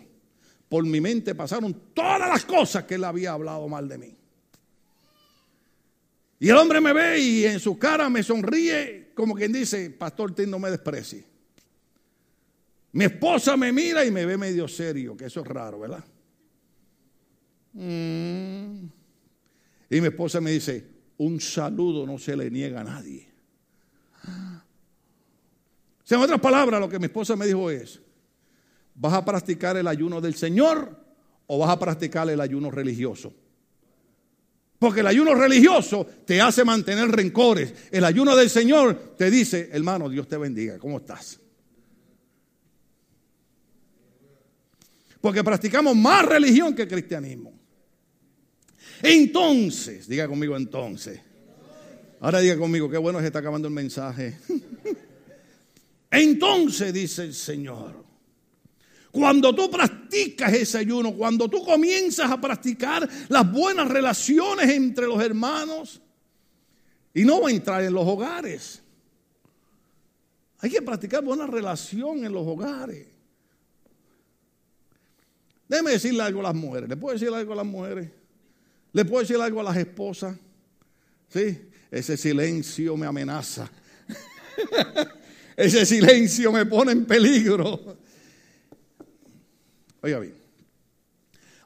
por mi mente pasaron todas las cosas que él había hablado mal de mí. Y el hombre me ve y en su cara me sonríe como quien dice, Pastor Tim, no me desprecie. Mi esposa me mira y me ve medio serio, que eso es raro, ¿verdad? Y mi esposa me dice, un saludo no se le niega a nadie. O sea, en otras palabras, lo que mi esposa me dijo es, ¿Vas a practicar el ayuno del Señor o vas a practicar el ayuno religioso? Porque el ayuno religioso te hace mantener rencores. El ayuno del Señor te dice, hermano, Dios te bendiga, ¿cómo estás? Porque practicamos más religión que cristianismo. Entonces, diga conmigo entonces. Ahora diga conmigo, qué bueno se está acabando el mensaje. Entonces dice el Señor, cuando tú practicas ese ayuno, cuando tú comienzas a practicar las buenas relaciones entre los hermanos, y no va a entrar en los hogares. Hay que practicar buena relación en los hogares. Déjeme decirle algo a las mujeres. ¿Le puedo decir algo a las mujeres? ¿Le puedo decir algo a las esposas? Sí, ese silencio me amenaza. ese silencio me pone en peligro. Oiga bien,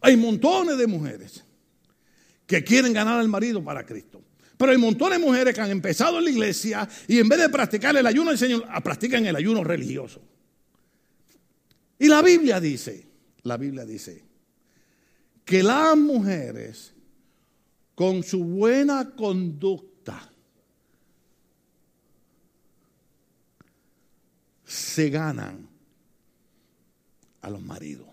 hay montones de mujeres que quieren ganar al marido para Cristo. Pero hay montones de mujeres que han empezado en la iglesia y en vez de practicar el ayuno del Señor, ah, practican el ayuno religioso. Y la Biblia dice, la Biblia dice, que las mujeres con su buena conducta se ganan a los maridos.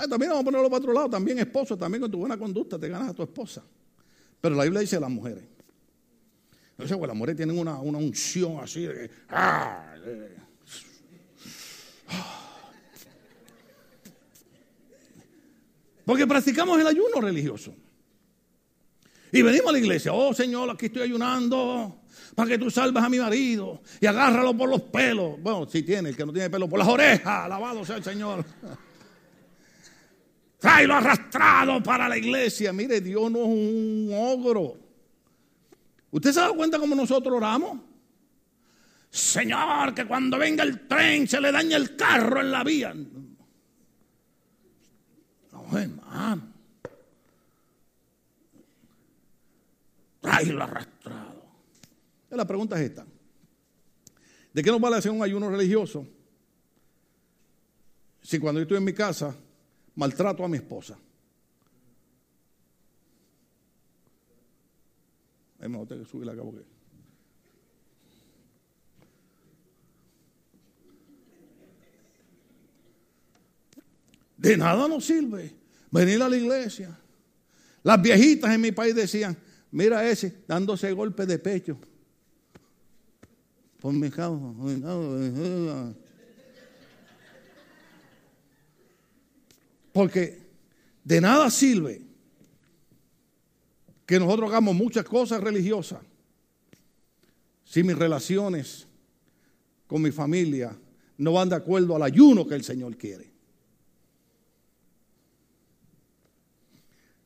Ah, también vamos a ponerlo para otro lado. También esposo, también con tu buena conducta te ganas a tu esposa. Pero la Biblia dice las mujeres. Entonces, pues las mujeres tienen una, unción así de ah, Porque practicamos el ayuno religioso. Y venimos a la iglesia, oh Señor, aquí estoy ayunando para que tú salves a mi marido y agárralo por los pelos. Bueno, si tiene, el que no tiene pelo, por las orejas, alabado sea el Señor. Tráelo arrastrado para la iglesia. Mire, Dios no es un ogro. ¿Usted se da cuenta cómo nosotros oramos? Señor, que cuando venga el tren se le daña el carro en la vía. No, hermano. Tráelo arrastrado. La pregunta es esta. ¿De qué nos vale hacer un ayuno religioso? Si cuando yo estoy en mi casa maltrato a mi esposa. De nada nos sirve venir a la iglesia. Las viejitas en mi país decían, mira ese dándose golpe de pecho. Por mi causa. Porque de nada sirve que nosotros hagamos muchas cosas religiosas si mis relaciones con mi familia no van de acuerdo al ayuno que el Señor quiere.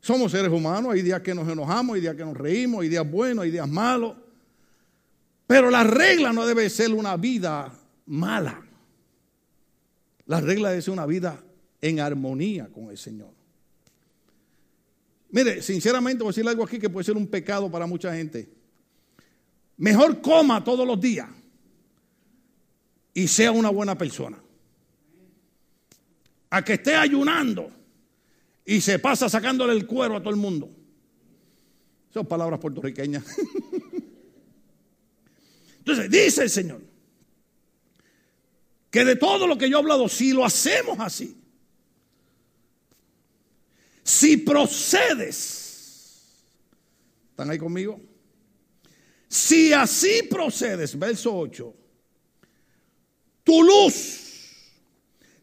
Somos seres humanos, hay días que nos enojamos, hay días que nos reímos, hay días buenos, hay días malos. Pero la regla no debe ser una vida mala. La regla debe ser una vida en armonía con el Señor. Mire, sinceramente voy a decir algo aquí que puede ser un pecado para mucha gente. Mejor coma todos los días y sea una buena persona. A que esté ayunando y se pasa sacándole el cuero a todo el mundo. Son palabras puertorriqueñas. Entonces, dice el Señor que de todo lo que yo he hablado, si lo hacemos así, si procedes, ¿están ahí conmigo? Si así procedes, verso 8, tu luz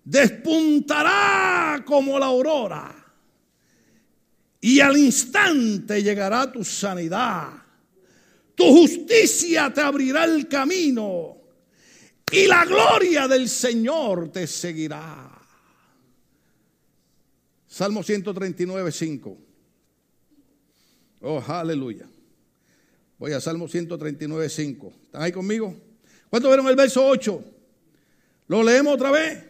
despuntará como la aurora y al instante llegará tu sanidad. Tu justicia te abrirá el camino y la gloria del Señor te seguirá. Salmo 139, 5. Oh, aleluya. Voy a Salmo 139, 5. ¿Están ahí conmigo? ¿Cuántos vieron el verso 8? ¿Lo leemos otra vez?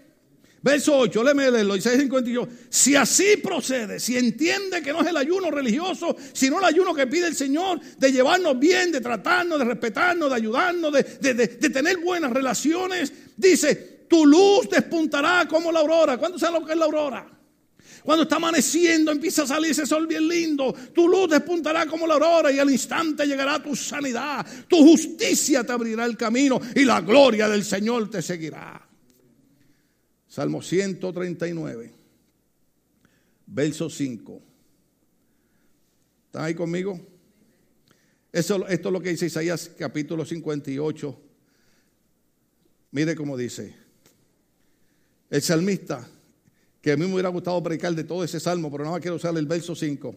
Verso 8, léeme leerlo, Isaías 58. Si así procede, si entiende que no es el ayuno religioso, sino el ayuno que pide el Señor de llevarnos bien, de tratarnos, de respetarnos, de ayudarnos, de, de tener buenas relaciones, dice, tu luz despuntará como la aurora. ¿Cuándo sabe lo que es la aurora? Cuando está amaneciendo, empieza a salir ese sol bien lindo. Tu luz despuntará como la aurora y al instante llegará tu sanidad. Tu justicia te abrirá el camino y la gloria del Señor te seguirá. Salmo 139, verso 5. ¿Están ahí conmigo? Eso, esto es lo que dice Isaías capítulo 58. Mire cómo dice. El salmista, que a mí me hubiera gustado predicar de todo ese salmo, pero nada más quiero usar el verso 5.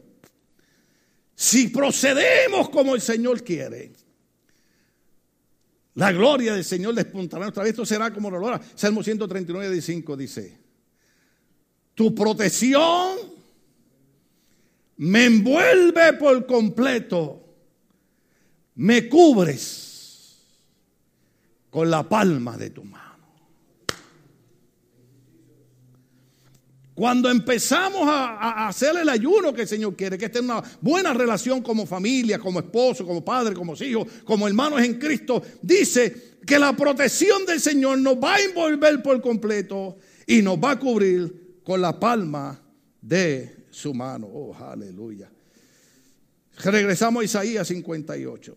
Si procedemos como el Señor quiere, la gloria del Señor despuntará nuestra vida. Esto será como la aurora. Salmo 139, 5 dice: Tu protección me envuelve por completo. Me cubres con la palma de tu mano. Cuando empezamos a, hacer el ayuno que el Señor quiere, que esté en una buena relación como familia, como esposo, como padre, como hijo, como hermanos en Cristo, dice que la protección del Señor nos va a envolver por completo y nos va a cubrir con la palma de su mano. Oh, aleluya. Regresamos a Isaías 58.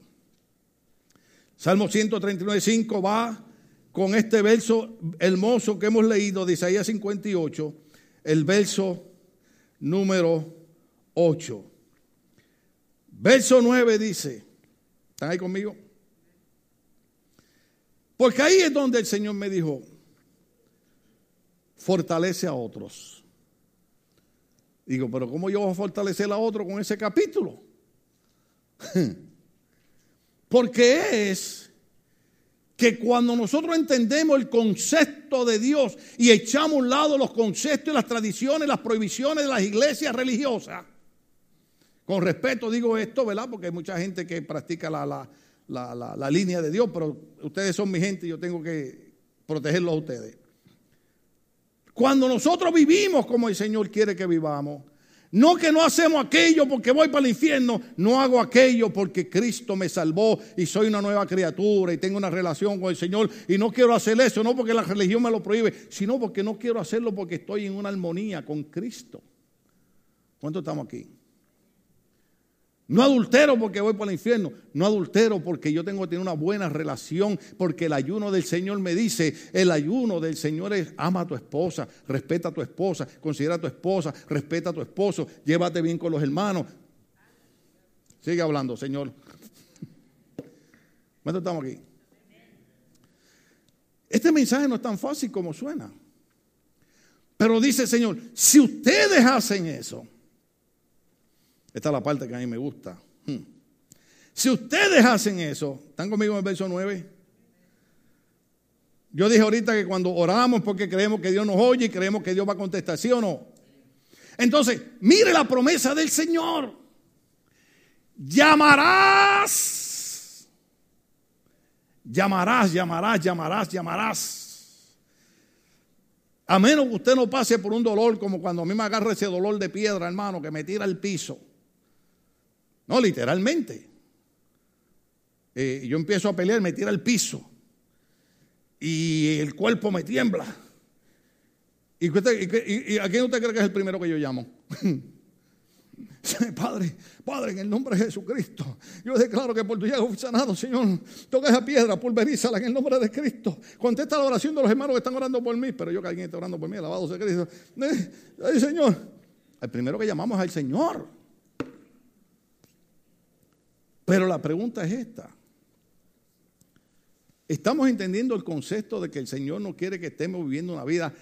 Salmo 139, 5 va con este verso hermoso que hemos leído de Isaías 58 el verso número 8. Verso 9 dice, ¿están ahí conmigo? Porque ahí es donde el Señor me dijo, fortalece a otros. Digo, pero ¿cómo yo voy a fortalecer a otro con ese capítulo? Porque es que cuando nosotros entendemos el concepto de Dios y echamos a un lado los conceptos y las tradiciones, las prohibiciones de las iglesias religiosas, con respeto digo esto, ¿verdad? Porque hay mucha gente que practica la, la línea de Dios, pero ustedes son mi gente y yo tengo que protegerlos a ustedes. Cuando nosotros vivimos como el Señor quiere que vivamos, no que no hacemos aquello porque voy para el infierno, no hago aquello porque Cristo me salvó y soy una nueva criatura y tengo una relación con el Señor y no quiero hacer eso, no porque la religión me lo prohíbe, sino porque no quiero hacerlo porque estoy en una armonía con Cristo. ¿Cuántos estamos aquí? No adultero porque voy para el infierno. No adultero porque yo tengo que tener una buena relación. Porque el ayuno del Señor me dice, el ayuno del Señor es ama a tu esposa, respeta a tu esposa, considera a tu esposa, respeta a tu esposo, llévate bien con los hermanos. Sigue hablando, Señor. ¿Cuánto estamos aquí? Este mensaje no es tan fácil como suena. Pero dice el Señor, si ustedes hacen eso, esta es la parte que a mí me gusta. Hmm. Si ustedes hacen eso, ¿están conmigo en el verso 9? Yo dije ahorita que cuando oramos porque creemos que Dios nos oye y creemos que Dios va a contestar, ¿sí o no? Entonces, mire la promesa del Señor. Llamarás. Llamarás, llamarás, llamarás, llamarás. A menos que usted no pase por un dolor como cuando a mí me agarra ese dolor de piedra, hermano, que me tira al piso. No, literalmente. Eh, yo empiezo a pelear, me tira al piso. Y el cuerpo me tiembla. ¿Y, a quién usted cree que es el primero que yo llamo? Padre, Padre, en el nombre de Jesucristo, yo declaro que por tu llaga fui sanado, Señor. Toca esa piedra, pulverízala en el nombre de Cristo. Contesta la oración de los hermanos que están orando por mí, pero yo que alguien está orando por mí, alabado sea Cristo. Eh, ay, Señor. El primero que llamamos es al Señor. Pero la pregunta es esta. ¿Estamos entendiendo el concepto de que el Señor no quiere que estemos viviendo una vida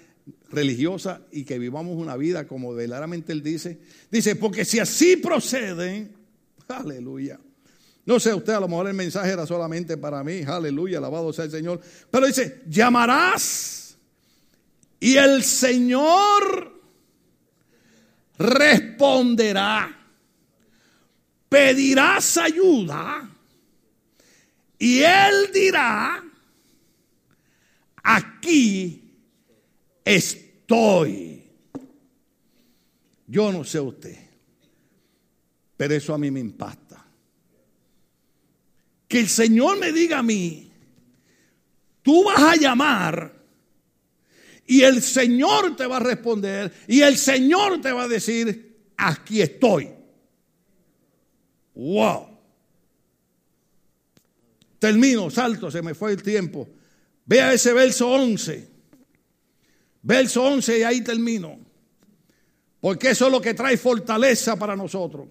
religiosa y que vivamos una vida como verdaderamente Él dice. Dice, porque si así proceden, aleluya. No sé, usted a lo mejor el mensaje era solamente para mí, aleluya, alabado sea el Señor. Pero dice, llamarás y el Señor responderá. Pedirás ayuda y Él dirá, aquí estoy. Yo no sé usted, pero eso a mí me impacta. Que el Señor me diga a mí, tú vas a llamar y el Señor te va a responder y el Señor te va a decir, aquí estoy. Wow. Termino, salto, se me fue el tiempo. Vea ese verso 11. Verso 11 y ahí termino. Porque eso es lo que trae fortaleza para nosotros.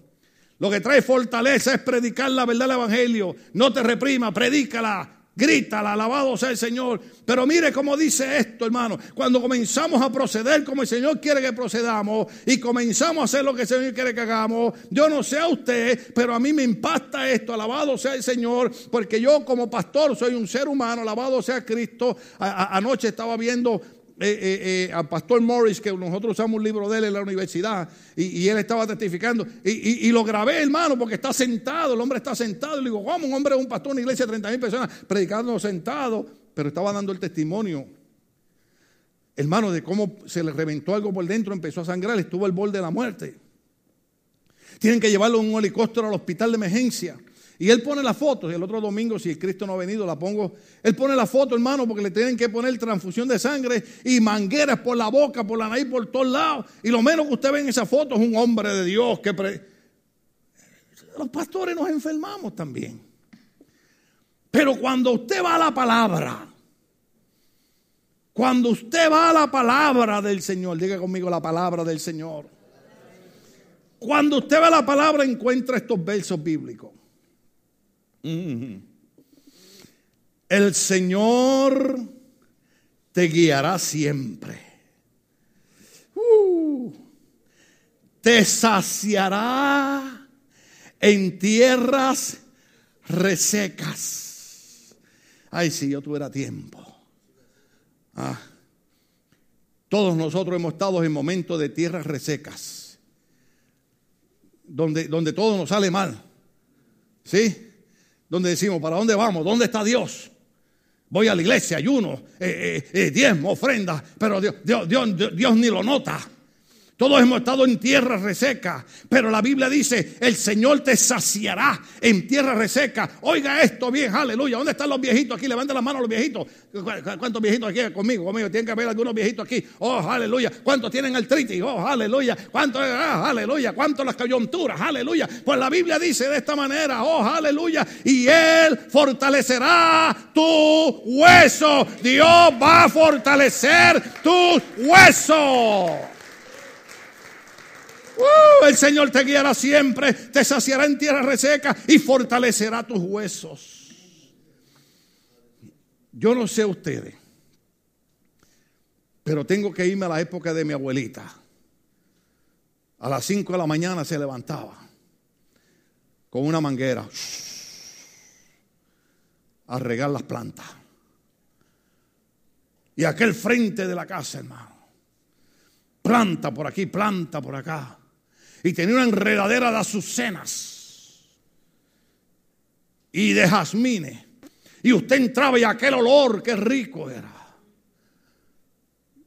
Lo que trae fortaleza es predicar la verdad del Evangelio. No te reprima, predícala, grítala, alabado sea el Señor. Pero mire cómo dice esto, hermano. Cuando comenzamos a proceder como el Señor quiere que procedamos y comenzamos a hacer lo que el Señor quiere que hagamos, yo no sé a usted, pero a mí me impacta esto, alabado sea el Señor, porque yo como pastor soy un ser humano, alabado sea Cristo. anoche estaba viendo eh, eh, eh, al pastor Morris, que nosotros usamos un libro de él en la universidad, y, él estaba testificando, y, lo grabé, hermano, porque está sentado, el hombre está sentado, y le digo, ¿cómo un hombre es un pastor en una iglesia de 30 mil personas predicando sentado? Pero estaba dando el testimonio, hermano, de cómo se le reventó algo por dentro, empezó a sangrar, estuvo al borde de la muerte. Tienen que llevarlo en un helicóptero al hospital de emergencia. Y él pone la foto, y el otro domingo, si el Cristo no ha venido, la pongo. Él pone la foto, hermano, porque le tienen que poner transfusión de sangre y mangueras por la boca, por la nariz, por todos lados. Y lo menos que usted ve en esa foto es un hombre de Dios que. Los pastores nos enfermamos también. Pero cuando usted va a la palabra, cuando usted va a la palabra del Señor, diga conmigo la palabra del Señor. Cuando usted va a la palabra, encuentra estos versos bíblicos. El Señor te guiará siempre. Uh. te saciará en tierras resecas. Ay, si yo tuviera tiempo. Ah. Todos nosotros hemos estado en momentos de tierras resecas, donde, donde todo nos sale mal. ¿Sí? Donde decimos, ¿para dónde vamos? ¿Dónde está Dios? Voy a la iglesia, ayuno, eh, eh, eh diezmo, ofrenda, pero Dios, Dios, Dios ni lo nota. Todos hemos estado en tierra reseca, pero la Biblia dice, el Señor te saciará en tierra reseca. Oiga esto bien, aleluya. ¿Dónde están los viejitos aquí? Levanten la mano los viejitos. ¿Cuántos viejitos aquí conmigo? Conmigo. Tienen que haber algunos viejitos aquí. Oh, aleluya. ¿Cuántos tienen artritis? Oh, aleluya. ¿Cuántos? Ah, aleluya. ¿Cuántos las coyunturas? Aleluya. Pues la Biblia dice de esta manera, oh, aleluya. Y Él fortalecerá tu hueso. Dios va a fortalecer tus huesos. El Señor te guiará siempre, te saciará en tierra reseca y fortalecerá tus huesos. Yo no sé ustedes, pero tengo que irme a la época de mi abuelita. A las 5 de la mañana se levantaba con una manguera a regar las plantas. Y aquel frente de la casa, hermano planta por aquí, planta por acá. Y tenía una enredadera de azucenas y de jazmines. Y usted entraba y aquel olor, qué rico era.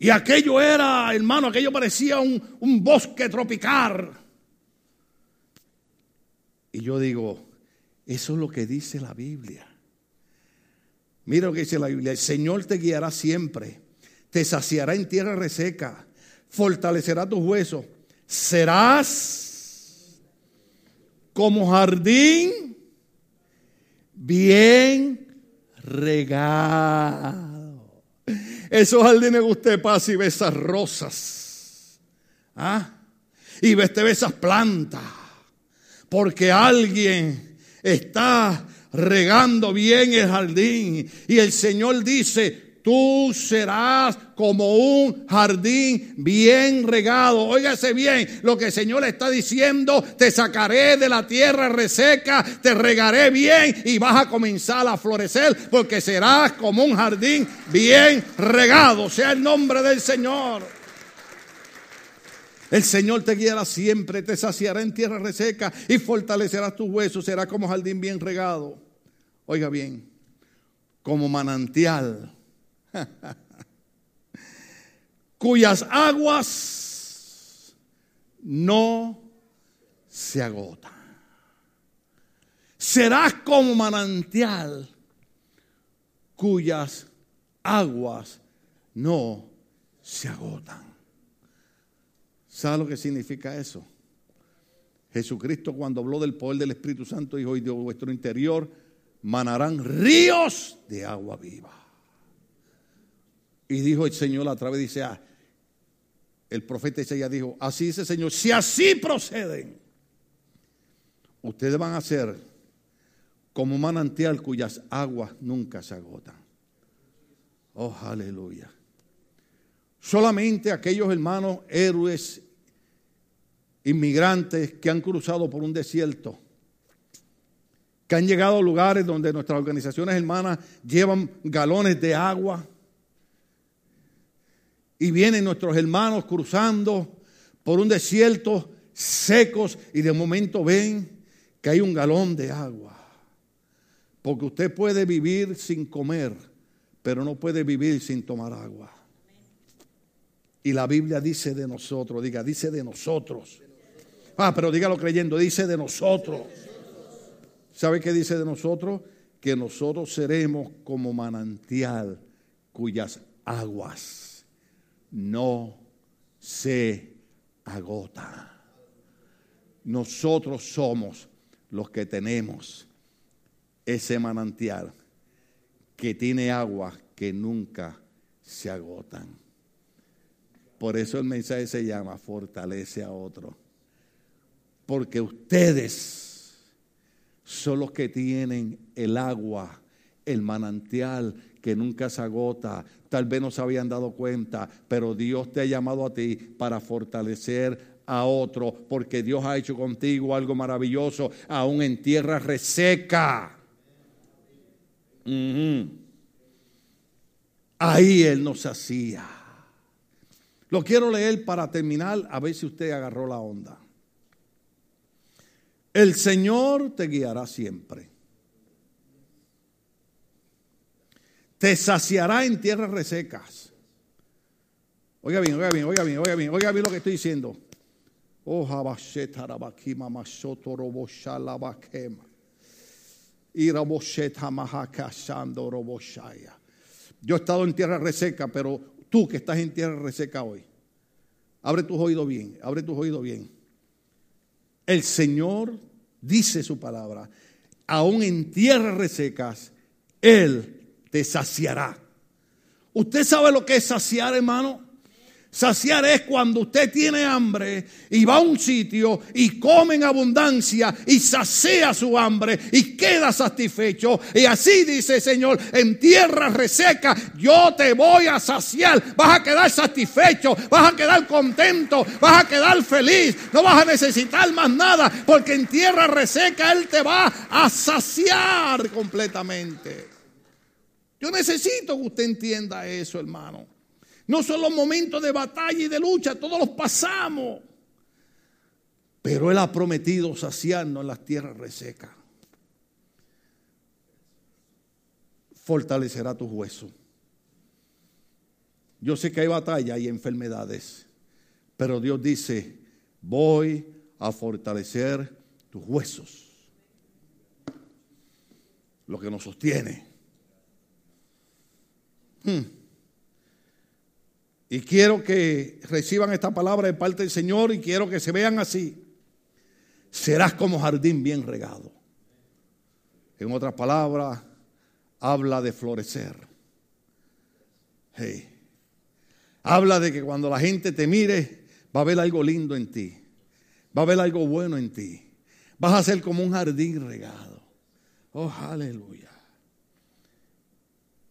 Y aquello era, hermano, aquello parecía un, un bosque tropical. Y yo digo, eso es lo que dice la Biblia. Mira lo que dice la Biblia. El Señor te guiará siempre. Te saciará en tierra reseca. Fortalecerá tus huesos. Serás como jardín bien regado. Esos jardines que usted y ve esas rosas. ¿ah? Y ve esas plantas. Porque alguien está regando bien el jardín. Y el Señor dice, tú serás como un jardín bien regado. Óigase bien lo que el Señor está diciendo. Te sacaré de la tierra reseca, te regaré bien y vas a comenzar a florecer porque serás como un jardín bien regado. Sea el nombre del Señor. El Señor te guiará siempre, te saciará en tierra reseca y fortalecerá tus huesos. Será como jardín bien regado. Oiga bien, como manantial, cuyas aguas no se agotan. Serás como manantial cuyas aguas no se agotan. ¿Sabe lo que significa eso? Jesucristo cuando habló del poder del Espíritu Santo dijo, hoy de vuestro interior manarán ríos de agua viva. Y dijo el Señor a través, dice, ah, el profeta Isaías dijo, así dice el Señor, si así proceden, ustedes van a ser como manantial cuyas aguas nunca se agotan. Oh, aleluya. Solamente aquellos hermanos héroes inmigrantes que han cruzado por un desierto, que han llegado a lugares donde nuestras organizaciones hermanas llevan galones de agua y vienen nuestros hermanos cruzando por un desierto secos y de momento ven que hay un galón de agua. Porque usted puede vivir sin comer, pero no puede vivir sin tomar agua. Y la Biblia dice de nosotros, diga, dice de nosotros Ah, pero dígalo creyendo, dice de nosotros. ¿Sabe qué dice de nosotros? Que nosotros seremos como manantial cuyas aguas no se agotan. Nosotros somos los que tenemos ese manantial que tiene agua que nunca se agotan. Por eso el mensaje se llama fortalece a otro porque ustedes son los que tienen el agua, el manantial que nunca se agota. Tal vez no se habían dado cuenta, pero Dios te ha llamado a ti para fortalecer a otro, porque Dios ha hecho contigo algo maravilloso, aún en tierra reseca. Ahí Él nos hacía. Lo quiero leer para terminar, a ver si usted agarró la onda. El Señor te guiará siempre. Te saciará en tierras resecas. Oiga bien, oiga bien, oiga bien, oiga bien, oiga bien lo que estoy diciendo. Yo he estado en tierra reseca, pero tú que estás en tierra reseca hoy, abre tus oídos bien, abre tus oídos bien. El Señor dice su palabra, aún en tierras resecas, Él te saciará. ¿Usted sabe lo que es saciar, hermano? Saciar es cuando usted tiene hambre y va a un sitio y come en abundancia y sacia su hambre y queda satisfecho. Y así dice el Señor, en tierra reseca yo te voy a saciar. Vas a quedar satisfecho, vas a quedar contento, vas a quedar feliz. No vas a necesitar más nada porque en tierra reseca Él te va a saciar completamente. Yo necesito que usted entienda eso, hermano. No son los momentos de batalla y de lucha, todos los pasamos. Pero Él ha prometido saciarnos en las tierras resecas. Fortalecerá tus huesos. Yo sé que hay batalla y enfermedades, pero Dios dice, voy a fortalecer tus huesos. Lo que nos sostiene. Hmm. Y quiero que reciban esta palabra de parte del Señor y quiero que se vean así. Serás como jardín bien regado. En otras palabras, habla de florecer. Habla de que cuando la gente te mire, va a ver algo lindo en ti. Va a ver algo bueno en ti. Vas a ser como un jardín regado. Oh, aleluya.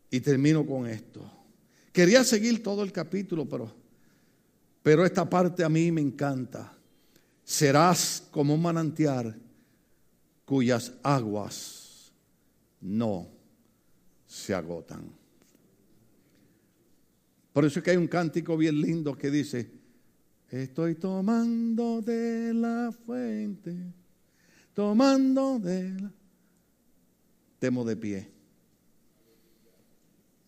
Y termino con esto. Quería seguir todo el capítulo, pero, pero esta parte a mí me encanta. Serás como un manantial cuyas aguas no se agotan. Por eso es que hay un cántico bien lindo que dice, estoy tomando de la fuente, tomando de la... Temo de pie.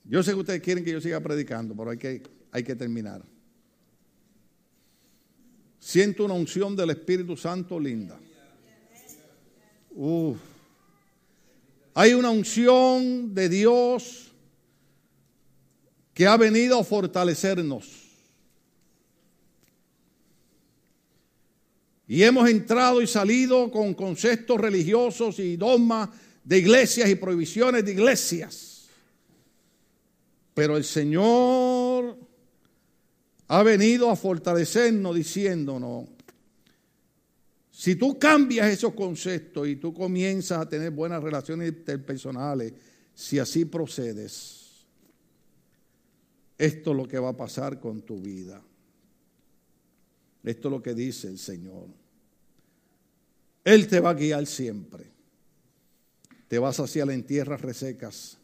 Yo sé que ustedes quieren que yo siga predicando, pero hay que, hay que terminar. Siento una unción del Espíritu Santo linda. Hay una unción de Dios que ha venido a fortalecernos. Y hemos entrado y salido con conceptos religiosos y dogmas de iglesias y prohibiciones de iglesias. Pero el Señor ha venido a fortalecernos diciéndonos, si tú cambias esos conceptos y tú comienzas a tener buenas relaciones interpersonales, si así procedes, esto es lo que va a pasar con tu vida. Esto es lo que dice el Señor. Él te va a guiar siempre. Te vas hacia en tierras resecas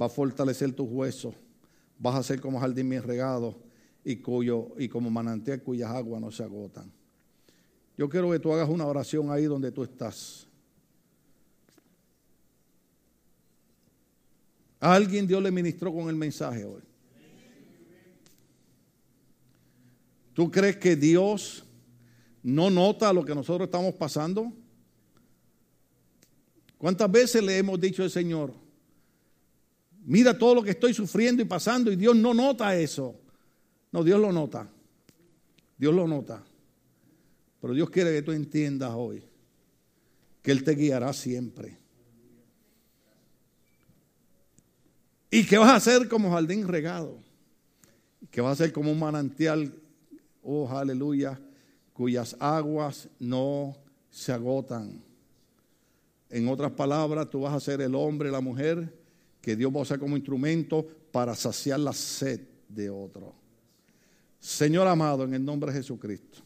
va a fortalecer tus huesos, vas a ser como jardín bien regado y, cuyo, y como manantial cuyas aguas no se agotan. Yo quiero que tú hagas una oración ahí donde tú estás. A alguien Dios le ministró con el mensaje hoy. ¿Tú crees que Dios no nota lo que nosotros estamos pasando? ¿Cuántas veces le hemos dicho al Señor, Mira todo lo que estoy sufriendo y pasando y Dios no nota eso. No, Dios lo nota. Dios lo nota. Pero Dios quiere que tú entiendas hoy que Él te guiará siempre. Y que vas a ser como jardín regado. Que vas a ser como un manantial, oh aleluya, cuyas aguas no se agotan. En otras palabras, tú vas a ser el hombre, la mujer que Dios va a usar como instrumento para saciar la sed de otro. Señor amado, en el nombre de Jesucristo.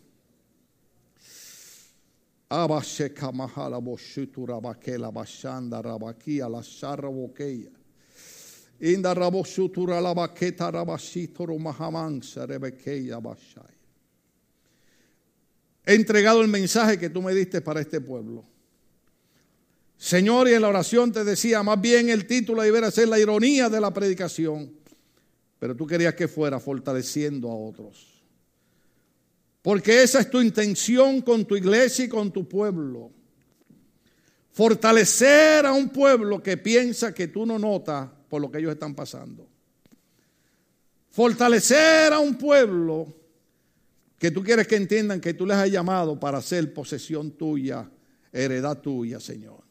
He entregado el mensaje que tú me diste para este pueblo. Señor, y en la oración te decía, más bien el título debería ser la ironía de la predicación, pero tú querías que fuera fortaleciendo a otros. Porque esa es tu intención con tu iglesia y con tu pueblo. Fortalecer a un pueblo que piensa que tú no notas por lo que ellos están pasando. Fortalecer a un pueblo que tú quieres que entiendan que tú les has llamado para ser posesión tuya, heredad tuya, Señor.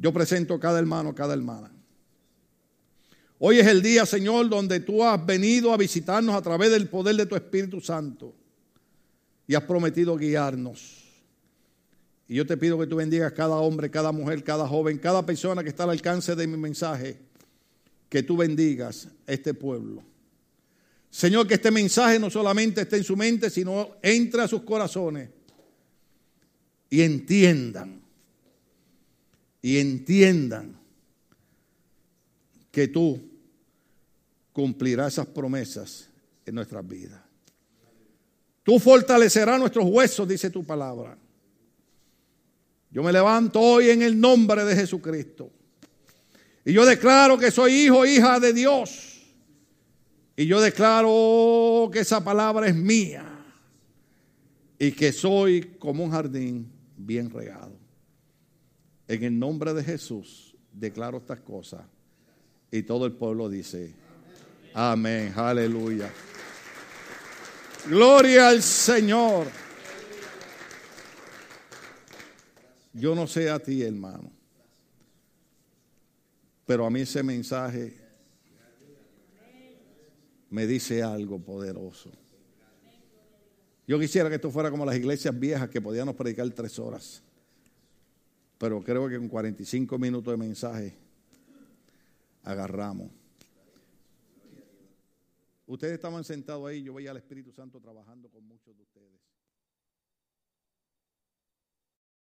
Yo presento a cada hermano, cada hermana. Hoy es el día, Señor, donde tú has venido a visitarnos a través del poder de tu Espíritu Santo y has prometido guiarnos. Y yo te pido que tú bendigas cada hombre, cada mujer, cada joven, cada persona que está al alcance de mi mensaje, que tú bendigas este pueblo. Señor, que este mensaje no solamente esté en su mente, sino entre a sus corazones y entiendan y entiendan que tú cumplirá esas promesas en nuestras vidas. Tú fortalecerás nuestros huesos, dice tu palabra. Yo me levanto hoy en el nombre de Jesucristo. Y yo declaro que soy hijo, hija de Dios. Y yo declaro que esa palabra es mía. Y que soy como un jardín bien regado. En el nombre de Jesús declaro estas cosas. Y todo el pueblo dice, amén, aleluya. Gloria al Señor. Yo no sé a ti, hermano, pero a mí ese mensaje me dice algo poderoso. Yo quisiera que esto fuera como las iglesias viejas que podíamos predicar tres horas, pero creo que con 45 minutos de mensaje agarramos. Ustedes estaban sentados ahí, yo veía al Espíritu Santo trabajando con muchos de ustedes.